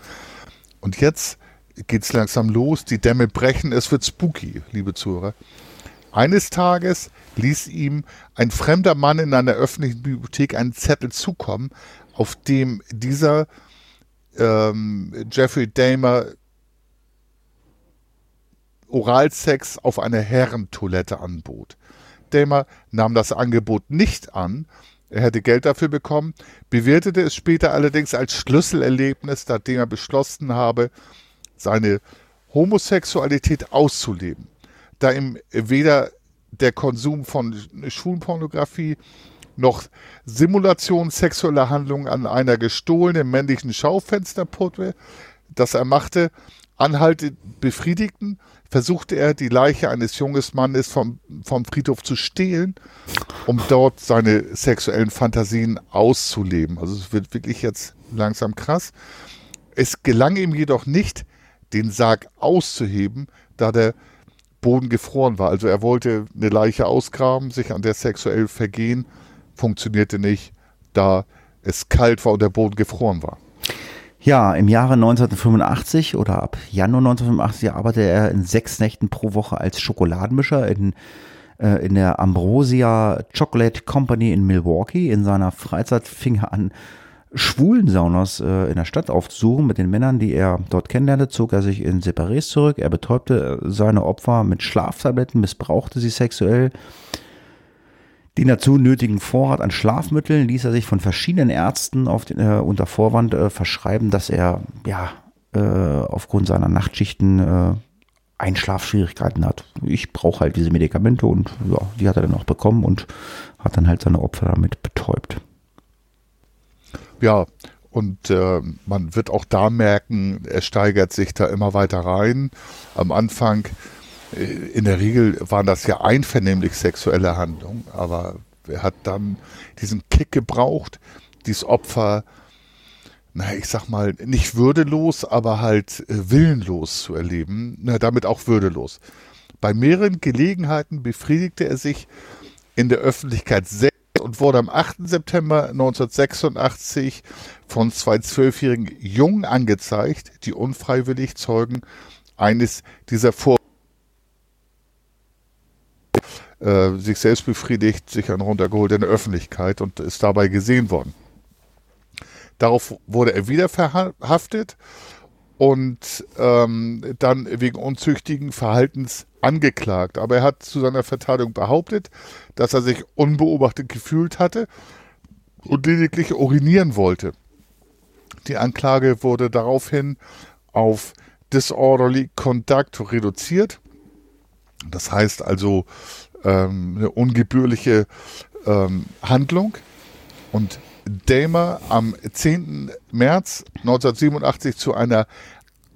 Und jetzt geht's langsam los. Die Dämme brechen. Es wird spooky, liebe Zuhörer. Eines Tages ließ ihm ein fremder Mann in einer öffentlichen Bibliothek einen Zettel zukommen, auf dem dieser ähm, Jeffrey Dahmer Oralsex auf einer Herrentoilette anbot. Dahmer nahm das Angebot nicht an, er hätte Geld dafür bekommen, bewertete es später allerdings als Schlüsselerlebnis, nachdem er beschlossen habe, seine Homosexualität auszuleben da ihm weder der Konsum von Schwulenpornografie noch Simulation sexueller Handlungen an einer gestohlenen männlichen Schaufensterpuppe, das er machte, anhaltend befriedigten, versuchte er, die Leiche eines jungen Mannes vom, vom Friedhof zu stehlen, um dort seine sexuellen Fantasien auszuleben. Also es wird wirklich jetzt langsam krass. Es gelang ihm jedoch nicht, den Sarg auszuheben, da der Boden gefroren war. Also er wollte eine Leiche ausgraben, sich an der sexuell vergehen, funktionierte nicht, da es kalt war und der Boden gefroren war. Ja, im Jahre 1985 oder ab Januar 1985 arbeitete er in sechs Nächten pro Woche als Schokoladenmischer in, äh, in der Ambrosia Chocolate Company in Milwaukee. In seiner Freizeit fing er an, schwulen Saunas äh, in der Stadt aufzusuchen. Mit den Männern, die er dort kennenlernte, zog er sich in Separés zurück. Er betäubte äh, seine Opfer mit Schlaftabletten, missbrauchte sie sexuell. Den dazu nötigen Vorrat an Schlafmitteln ließ er sich von verschiedenen Ärzten den, äh, unter Vorwand äh, verschreiben, dass er ja äh, aufgrund seiner Nachtschichten äh, Einschlafschwierigkeiten hat. Ich brauche halt diese Medikamente und ja, die hat er dann auch bekommen und hat dann halt seine Opfer damit betäubt. Ja, und äh, man wird auch da merken, er steigert sich da immer weiter rein. Am Anfang äh, in der Regel waren das ja einvernehmlich sexuelle Handlungen, aber er hat dann diesen Kick gebraucht, dieses Opfer, naja, ich sag mal, nicht würdelos, aber halt äh, willenlos zu erleben, na, damit auch würdelos. Bei mehreren Gelegenheiten befriedigte er sich in der Öffentlichkeit selbst und wurde am 8. September 1986 von zwei zwölfjährigen Jungen angezeigt, die unfreiwillig Zeugen eines dieser Vor äh, sich selbst befriedigt, sich einen runtergeholt in der Öffentlichkeit und ist dabei gesehen worden. Darauf wurde er wieder verhaftet und ähm, dann wegen unzüchtigen Verhaltens angeklagt. Aber er hat zu seiner Verteidigung behauptet, dass er sich unbeobachtet gefühlt hatte und lediglich urinieren wollte. Die Anklage wurde daraufhin auf Disorderly Conduct reduziert. Das heißt also ähm, eine ungebührliche ähm, Handlung. Und Damer am 10. März 1987 zu einer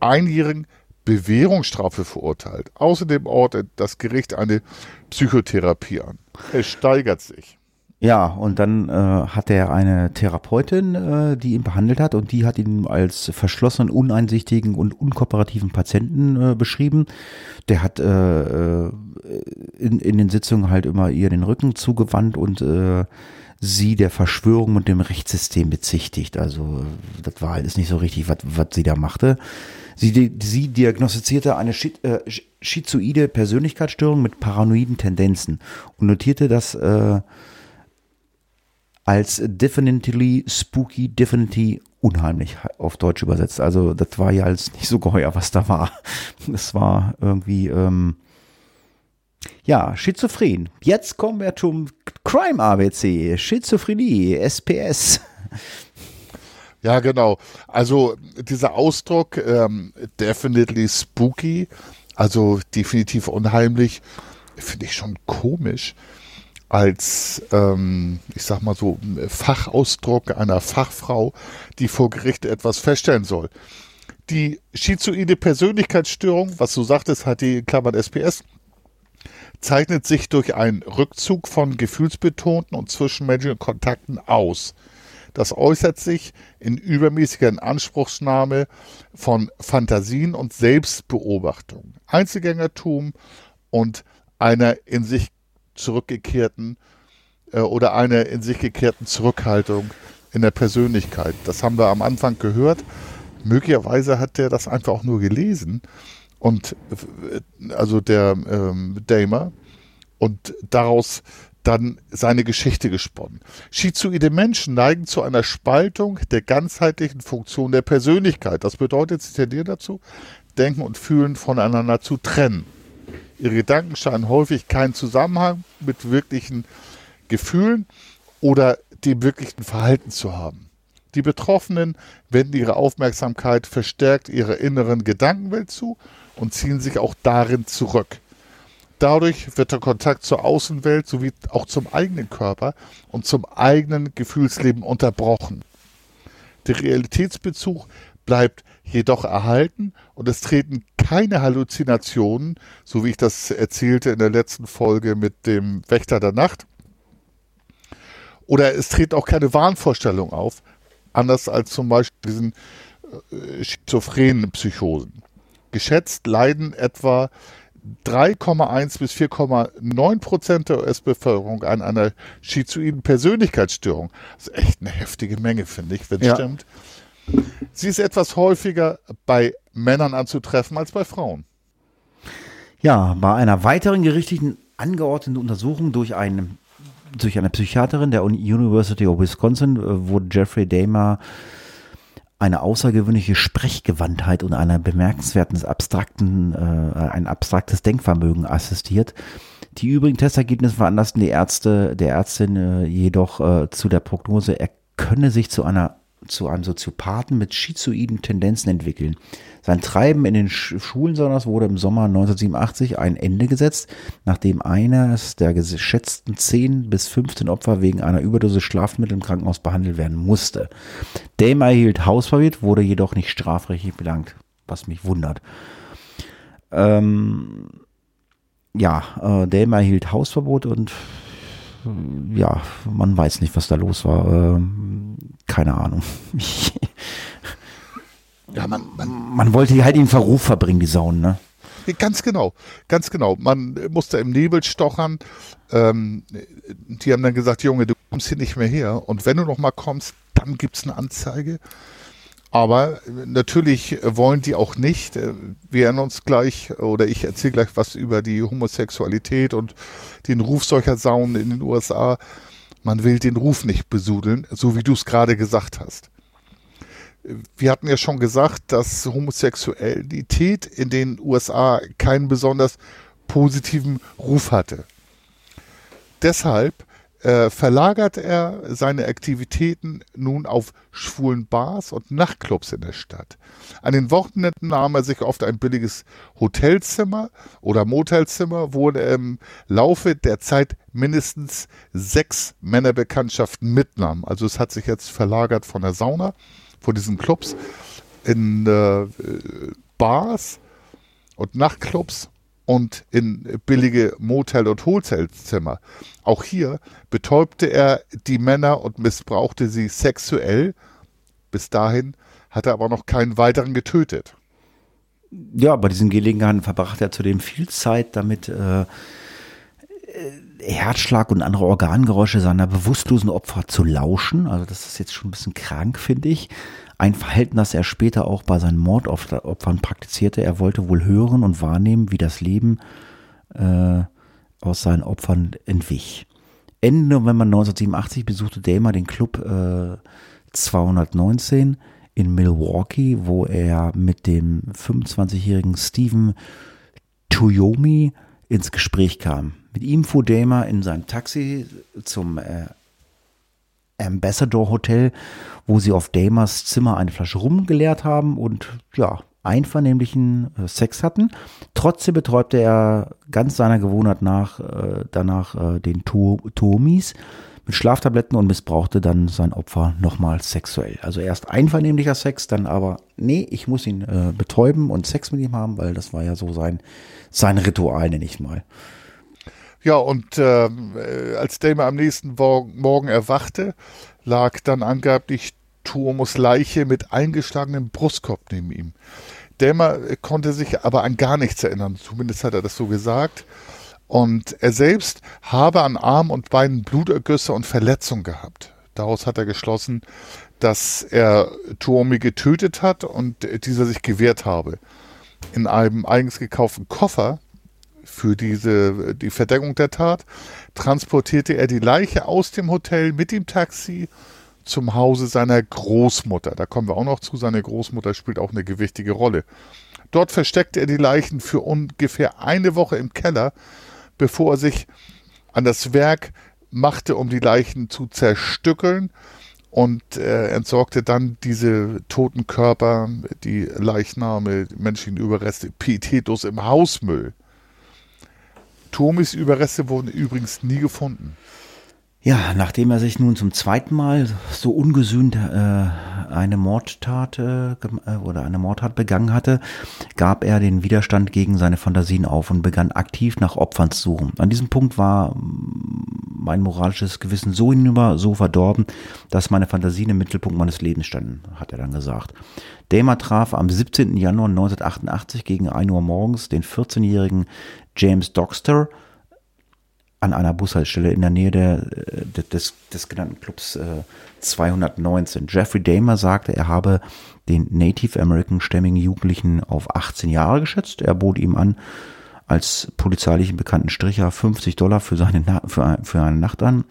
einjährigen Bewährungsstrafe verurteilt. Außerdem ordnet das Gericht eine Psychotherapie an. Es steigert sich. Ja, und dann äh, hat er eine Therapeutin, äh, die ihn behandelt hat und die hat ihn als verschlossenen, uneinsichtigen und unkooperativen Patienten äh, beschrieben. Der hat äh, äh in, in den Sitzungen halt immer ihr den Rücken zugewandt und äh, sie der Verschwörung und dem Rechtssystem bezichtigt. Also das war halt nicht so richtig, was, sie da machte. Sie, sie diagnostizierte eine äh, schizoide Persönlichkeitsstörung mit paranoiden Tendenzen und notierte das äh, als definitely spooky, definitely unheimlich auf Deutsch übersetzt. Also das war ja alles nicht so geheuer, was da war. Das war irgendwie ähm, ja, schizophren. Jetzt kommen wir zum Crime ABC, Schizophrenie, SPS. Ja, genau. Also dieser Ausdruck ähm, definitely spooky, also definitiv unheimlich, finde ich schon komisch als, ähm, ich sag mal so, Fachausdruck einer Fachfrau, die vor Gericht etwas feststellen soll. Die schizoide Persönlichkeitsstörung, was du sagtest, hat die Klammern SPS, zeichnet sich durch einen Rückzug von gefühlsbetonten und zwischenmenschlichen Kontakten aus. Das äußert sich in übermäßiger Inanspruchsnahme von Fantasien und Selbstbeobachtung, Einzelgängertum und einer in sich zurückgekehrten äh, oder einer in sich gekehrten Zurückhaltung in der Persönlichkeit. Das haben wir am Anfang gehört. Möglicherweise hat der das einfach auch nur gelesen und äh, also der ähm, Damer und daraus dann seine Geschichte gesponnen. Schizoide Menschen neigen zu einer Spaltung der ganzheitlichen Funktion der Persönlichkeit. Das bedeutet, sie tendieren dazu, Denken und Fühlen voneinander zu trennen. Ihre Gedanken scheinen häufig keinen Zusammenhang mit wirklichen Gefühlen oder dem wirklichen Verhalten zu haben. Die Betroffenen wenden ihre Aufmerksamkeit verstärkt ihrer inneren Gedankenwelt zu und ziehen sich auch darin zurück. Dadurch wird der Kontakt zur Außenwelt sowie auch zum eigenen Körper und zum eigenen Gefühlsleben unterbrochen. Der Realitätsbezug bleibt jedoch erhalten und es treten keine Halluzinationen, so wie ich das erzählte in der letzten Folge mit dem Wächter der Nacht. Oder es treten auch keine Wahnvorstellungen auf, anders als zum Beispiel diesen äh, schizophrenen Psychosen. Geschätzt leiden etwa 3,1 bis 4,9 Prozent der US-Bevölkerung an einer schizoiden Persönlichkeitsstörung. Das ist echt eine heftige Menge, finde ich, wenn es ja. stimmt. Sie ist etwas häufiger bei Männern anzutreffen als bei Frauen. Ja, bei einer weiteren gerichtlichen angeordneten Untersuchung durch, einen, durch eine Psychiaterin der University of Wisconsin äh, wurde Jeffrey Dahmer eine außergewöhnliche Sprechgewandtheit und einer bemerkenswerten abstrakten, äh, ein abstraktes Denkvermögen assistiert. Die übrigen Testergebnisse veranlassten die Ärzte, der Ärztin äh, jedoch äh, zu der Prognose, er könne sich zu einer zu einem Soziopathen mit schizoiden Tendenzen entwickeln. Sein Treiben in den Schulen Sonners wurde im Sommer 1987 ein Ende gesetzt, nachdem eines der geschätzten 10 bis 15 Opfer wegen einer Überdose Schlafmittel im Krankenhaus behandelt werden musste. Dame erhielt Hausverbot, wurde jedoch nicht strafrechtlich belangt, was mich wundert. Ähm, ja, äh, Dame erhielt Hausverbot und ja, man weiß nicht, was da los war. Keine Ahnung. ja, man, man, man wollte halt in Verruf verbringen, die Sauen, ne? Ganz genau, ganz genau. Man musste im Nebel stochern. Ähm, die haben dann gesagt, Junge, du kommst hier nicht mehr her. Und wenn du noch mal kommst, dann gibt es eine Anzeige. Aber natürlich wollen die auch nicht. Wir erinnern uns gleich, oder ich erzähle gleich was über die Homosexualität und den Ruf solcher Saunen in den USA. Man will den Ruf nicht besudeln, so wie du es gerade gesagt hast wir hatten ja schon gesagt, dass Homosexualität in den USA keinen besonders positiven Ruf hatte. Deshalb äh, verlagert er seine Aktivitäten nun auf schwulen Bars und Nachtclubs in der Stadt. An den Wochenenden nahm er sich oft ein billiges Hotelzimmer oder Motelzimmer, wo er im Laufe der Zeit mindestens sechs Männerbekanntschaften mitnahm. Also es hat sich jetzt verlagert von der Sauna von diesen Clubs in äh, Bars und Nachtclubs und in billige Motel- und Hotelzimmer. Auch hier betäubte er die Männer und missbrauchte sie sexuell. Bis dahin hat er aber noch keinen weiteren getötet. Ja, bei diesen Gelegenheiten verbrachte er zudem viel Zeit damit, äh, Herzschlag und andere Organgeräusche seiner bewusstlosen Opfer zu lauschen. Also das ist jetzt schon ein bisschen krank, finde ich. Ein Verhalten, das er später auch bei seinen Mordopfern praktizierte. Er wollte wohl hören und wahrnehmen, wie das Leben äh, aus seinen Opfern entwich. Ende November 1987 besuchte Dahmer den Club äh, 219 in Milwaukee, wo er mit dem 25-jährigen Stephen Tuyomi ins Gespräch kam. Mit ihm fuhr Damer in seinem Taxi zum äh, Ambassador Hotel, wo sie auf Damers Zimmer eine Flasche Rum geleert haben und ja, einvernehmlichen äh, Sex hatten. Trotzdem betäubte er ganz seiner Gewohnheit nach äh, danach äh, den to Tomis mit Schlaftabletten und missbrauchte dann sein Opfer nochmals sexuell. Also erst einvernehmlicher Sex, dann aber, nee, ich muss ihn äh, betäuben und Sex mit ihm haben, weil das war ja so sein, sein Ritual, nenne ich mal. Ja, und äh, als Dame am nächsten Morgen erwachte, lag dann angeblich Tuomos Leiche mit eingeschlagenem Brustkorb neben ihm. Dämer konnte sich aber an gar nichts erinnern, zumindest hat er das so gesagt. Und er selbst habe an Arm und Beinen Blutergüsse und Verletzungen gehabt. Daraus hat er geschlossen, dass er Tuomi getötet hat und dieser sich gewehrt habe. In einem eigens gekauften Koffer für diese, die Verdeckung der Tat, transportierte er die Leiche aus dem Hotel mit dem Taxi zum Hause seiner Großmutter. Da kommen wir auch noch zu. Seine Großmutter spielt auch eine gewichtige Rolle. Dort versteckte er die Leichen für ungefähr eine Woche im Keller, bevor er sich an das Werk machte, um die Leichen zu zerstückeln und äh, entsorgte dann diese toten Körper, die Leichname, menschlichen Überreste pietätlos im Hausmüll. Tomis Überreste wurden übrigens nie gefunden. Ja, nachdem er sich nun zum zweiten Mal so ungesühnt äh, eine Mordtat äh, äh, oder eine Mordtat begangen hatte, gab er den Widerstand gegen seine Fantasien auf und begann aktiv nach Opfern zu suchen. An diesem Punkt war mein moralisches Gewissen so hinüber, so verdorben, dass meine Fantasien im Mittelpunkt meines Lebens standen, hat er dann gesagt. Dahmer traf am 17. Januar 1988 gegen 1 Uhr morgens den 14-jährigen James Doxter an einer Bushaltestelle in der Nähe der, äh, des, des genannten Clubs äh, 219. Jeffrey Dahmer sagte, er habe den Native American stämmigen Jugendlichen auf 18 Jahre geschätzt. Er bot ihm an, als polizeilichen bekannten Stricher 50 Dollar für, seine für, für eine Nacht an.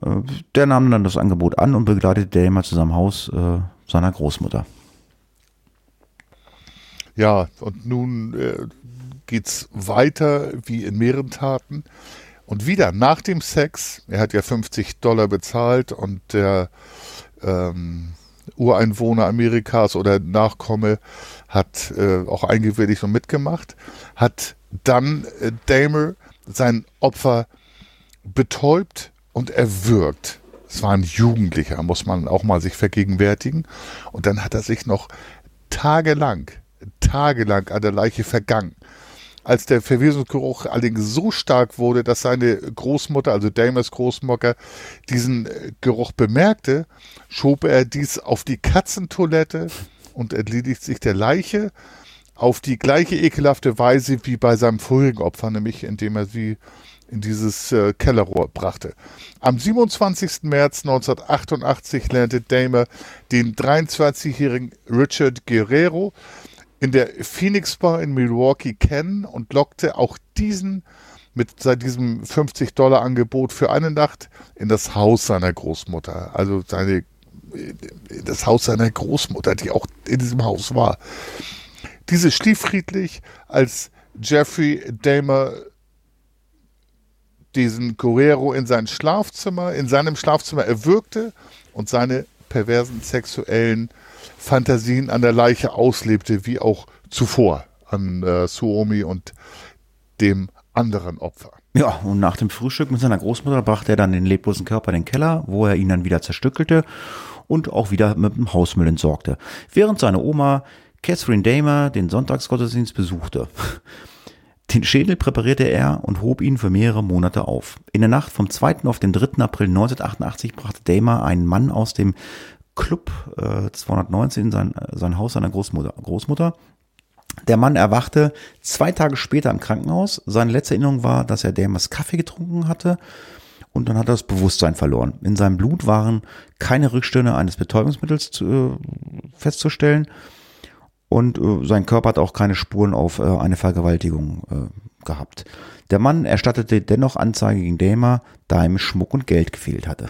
Äh, der nahm dann das Angebot an und begleitete Dahmer zu seinem Haus äh, seiner Großmutter. Ja, und nun äh, geht's weiter wie in mehreren Taten. Und wieder nach dem Sex, er hat ja 50 Dollar bezahlt und der ähm, Ureinwohner Amerikas oder Nachkomme hat äh, auch eingewilligt und mitgemacht, hat dann äh, Damer sein Opfer betäubt und erwürgt. Es war ein Jugendlicher, muss man auch mal sich vergegenwärtigen. Und dann hat er sich noch tagelang, tagelang an der Leiche vergangen. Als der Verwesungsgeruch allerdings so stark wurde, dass seine Großmutter, also Damers Großmutter, diesen äh, Geruch bemerkte, schob er dies auf die Katzentoilette und entledigt sich der Leiche auf die gleiche ekelhafte Weise wie bei seinem vorigen Opfer, nämlich indem er sie in dieses äh, Kellerrohr brachte. Am 27. März 1988 lernte Damer den 23-jährigen Richard Guerrero in der Phoenix Bar in Milwaukee kennen und lockte auch diesen mit diesem 50-Dollar-Angebot für eine Nacht in das Haus seiner Großmutter. Also seine, das Haus seiner Großmutter, die auch in diesem Haus war. Diese schlief friedlich, als Jeffrey Damer diesen Guerrero in sein Schlafzimmer, in seinem Schlafzimmer erwürgte und seine perversen sexuellen Fantasien an der Leiche auslebte, wie auch zuvor an äh, Suomi und dem anderen Opfer. Ja, und nach dem Frühstück mit seiner Großmutter brachte er dann den leblosen Körper in den Keller, wo er ihn dann wieder zerstückelte und auch wieder mit dem Hausmüll entsorgte. Während seine Oma Catherine Damer den Sonntagsgottesdienst besuchte. Den Schädel präparierte er und hob ihn für mehrere Monate auf. In der Nacht vom 2. auf den 3. April 1988 brachte Damer einen Mann aus dem Club äh, 219 in sein, sein Haus seiner Großmutter, Großmutter. Der Mann erwachte zwei Tage später im Krankenhaus. Seine letzte Erinnerung war, dass er Damers Kaffee getrunken hatte und dann hat er das Bewusstsein verloren. In seinem Blut waren keine Rückstände eines Betäubungsmittels zu, äh, festzustellen und äh, sein Körper hat auch keine Spuren auf äh, eine Vergewaltigung äh, gehabt. Der Mann erstattete dennoch Anzeige gegen Damer, da ihm Schmuck und Geld gefehlt hatte.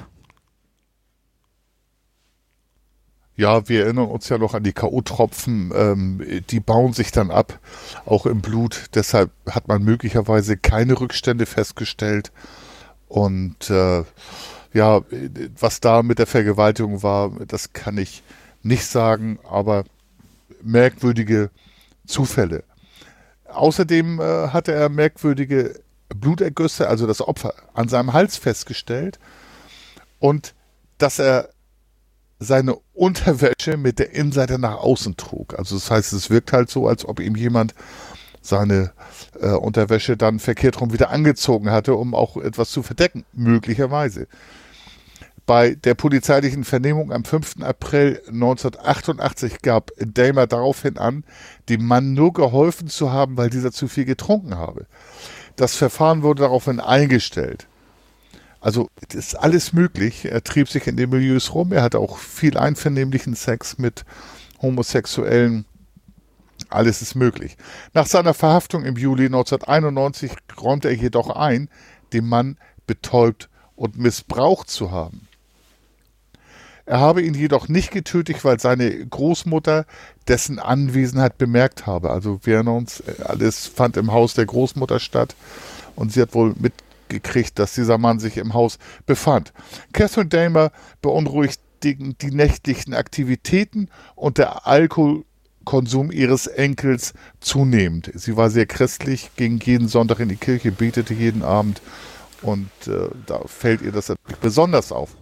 Ja, wir erinnern uns ja noch an die K.O.-Tropfen, ähm, die bauen sich dann ab, auch im Blut. Deshalb hat man möglicherweise keine Rückstände festgestellt. Und äh, ja, was da mit der Vergewaltigung war, das kann ich nicht sagen, aber merkwürdige Zufälle. Außerdem äh, hatte er merkwürdige Blutergüsse, also das Opfer, an seinem Hals festgestellt und dass er seine Unterwäsche mit der Innenseite nach außen trug. Also das heißt, es wirkt halt so, als ob ihm jemand seine äh, Unterwäsche dann verkehrt rum wieder angezogen hatte, um auch etwas zu verdecken, möglicherweise. Bei der polizeilichen Vernehmung am 5. April 1988 gab Damer daraufhin an, dem Mann nur geholfen zu haben, weil dieser zu viel getrunken habe. Das Verfahren wurde daraufhin eingestellt. Also ist alles möglich. Er trieb sich in den Milieus rum. Er hatte auch viel einvernehmlichen Sex mit Homosexuellen. Alles ist möglich. Nach seiner Verhaftung im Juli 1991 räumte er jedoch ein, den Mann betäubt und missbraucht zu haben. Er habe ihn jedoch nicht getötet, weil seine Großmutter dessen Anwesenheit bemerkt habe. Also wir erinnern uns, alles fand im Haus der Großmutter statt und sie hat wohl mitgekriegt, dass dieser Mann sich im Haus befand. Catherine Damer beunruhigt die, die nächtlichen Aktivitäten und der Alkoholkonsum ihres Enkels zunehmend. Sie war sehr christlich, ging jeden Sonntag in die Kirche, betete jeden Abend und äh, da fällt ihr das besonders auf.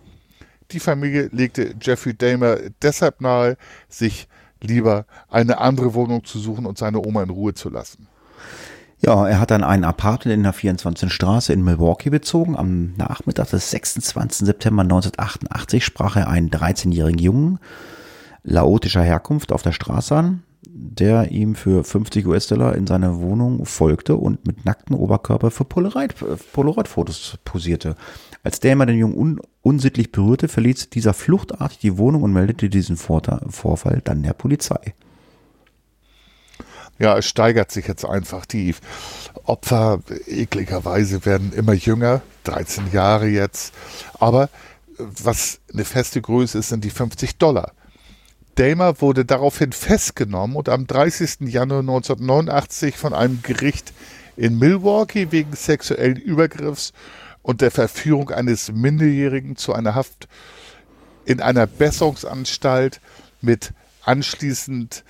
Die Familie legte Jeffrey Dahmer deshalb nahe, sich lieber eine andere Wohnung zu suchen und seine Oma in Ruhe zu lassen. Ja, er hat dann ein Apartment in der 24. Straße in Milwaukee bezogen. Am Nachmittag des 26. September 1988 sprach er einen 13-jährigen Jungen laotischer Herkunft auf der Straße an der ihm für 50 US-Dollar in seine Wohnung folgte und mit nacktem Oberkörper für Polaroid-Fotos posierte. Als Dahmer den Jungen un unsittlich berührte, verließ dieser fluchtartig die Wohnung und meldete diesen Vorfall dann der Polizei. Ja, es steigert sich jetzt einfach. Die Opfer ekligerweise werden immer jünger, 13 Jahre jetzt. Aber was eine feste Größe ist, sind die 50 Dollar. Damer wurde daraufhin festgenommen und am 30. Januar 1989 von einem Gericht in Milwaukee wegen sexuellen Übergriffs und der Verführung eines Minderjährigen zu einer Haft in einer Besserungsanstalt mit anschließend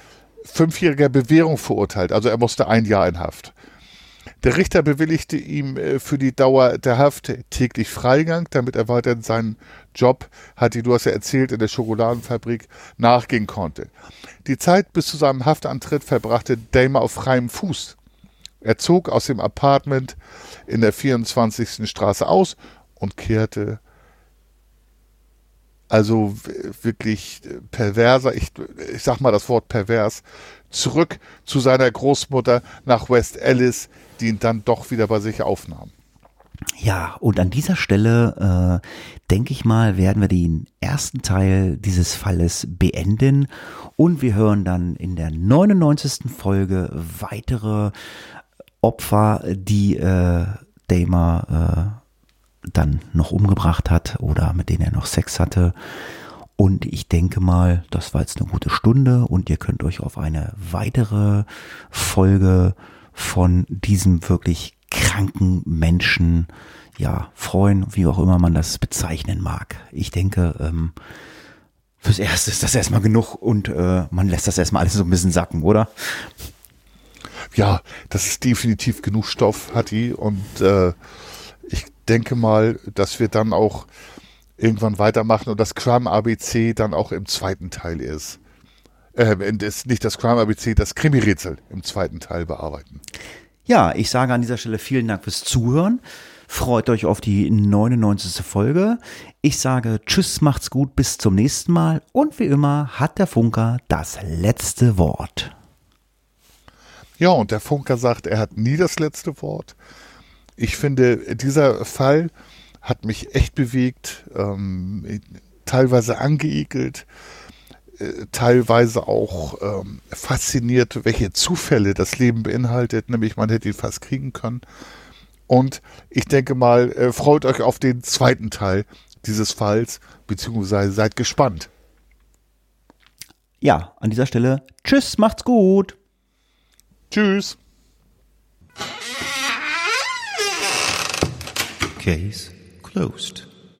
fünfjähriger Bewährung verurteilt. Also er musste ein Jahr in Haft. Der Richter bewilligte ihm äh, für die Dauer der Haft täglich Freigang, damit er weiterhin seinen Job, hat die, du hast ja erzählt, in der Schokoladenfabrik nachgehen konnte. Die Zeit bis zu seinem Haftantritt verbrachte Damer auf freiem Fuß. Er zog aus dem Apartment in der 24. Straße aus und kehrte also wirklich perverser, ich, ich sag mal das Wort pervers, zurück zu seiner Großmutter nach West Alice, die ihn dann doch wieder bei sich aufnahm. Ja, und an dieser Stelle äh, denke ich mal, werden wir den ersten Teil dieses Falles beenden und wir hören dann in der 99. Folge weitere Opfer, die äh, Damer äh, dann noch umgebracht hat oder mit denen er noch Sex hatte. Und ich denke mal, das war jetzt eine gute Stunde und ihr könnt euch auf eine weitere Folge von diesem wirklich kranken Menschen ja freuen, wie auch immer man das bezeichnen mag. Ich denke, ähm, fürs Erste ist das erstmal genug und äh, man lässt das erstmal alles so ein bisschen sacken, oder? Ja, das ist definitiv genug Stoff, hat die und äh, denke mal, dass wir dann auch irgendwann weitermachen und das Crime ABC dann auch im zweiten Teil ist. Äh, ist nicht das Crime ABC, das Krimi-Rätsel im zweiten Teil bearbeiten. Ja, ich sage an dieser Stelle vielen Dank fürs Zuhören. Freut euch auf die 99. Folge. Ich sage Tschüss, macht's gut, bis zum nächsten Mal. Und wie immer hat der Funker das letzte Wort. Ja, und der Funker sagt, er hat nie das letzte Wort. Ich finde, dieser Fall hat mich echt bewegt, ähm, teilweise angeekelt, äh, teilweise auch ähm, fasziniert, welche Zufälle das Leben beinhaltet, nämlich man hätte ihn fast kriegen können. Und ich denke mal, äh, freut euch auf den zweiten Teil dieses Falls, beziehungsweise seid gespannt. Ja, an dieser Stelle, tschüss, macht's gut. Tschüss. Case closed.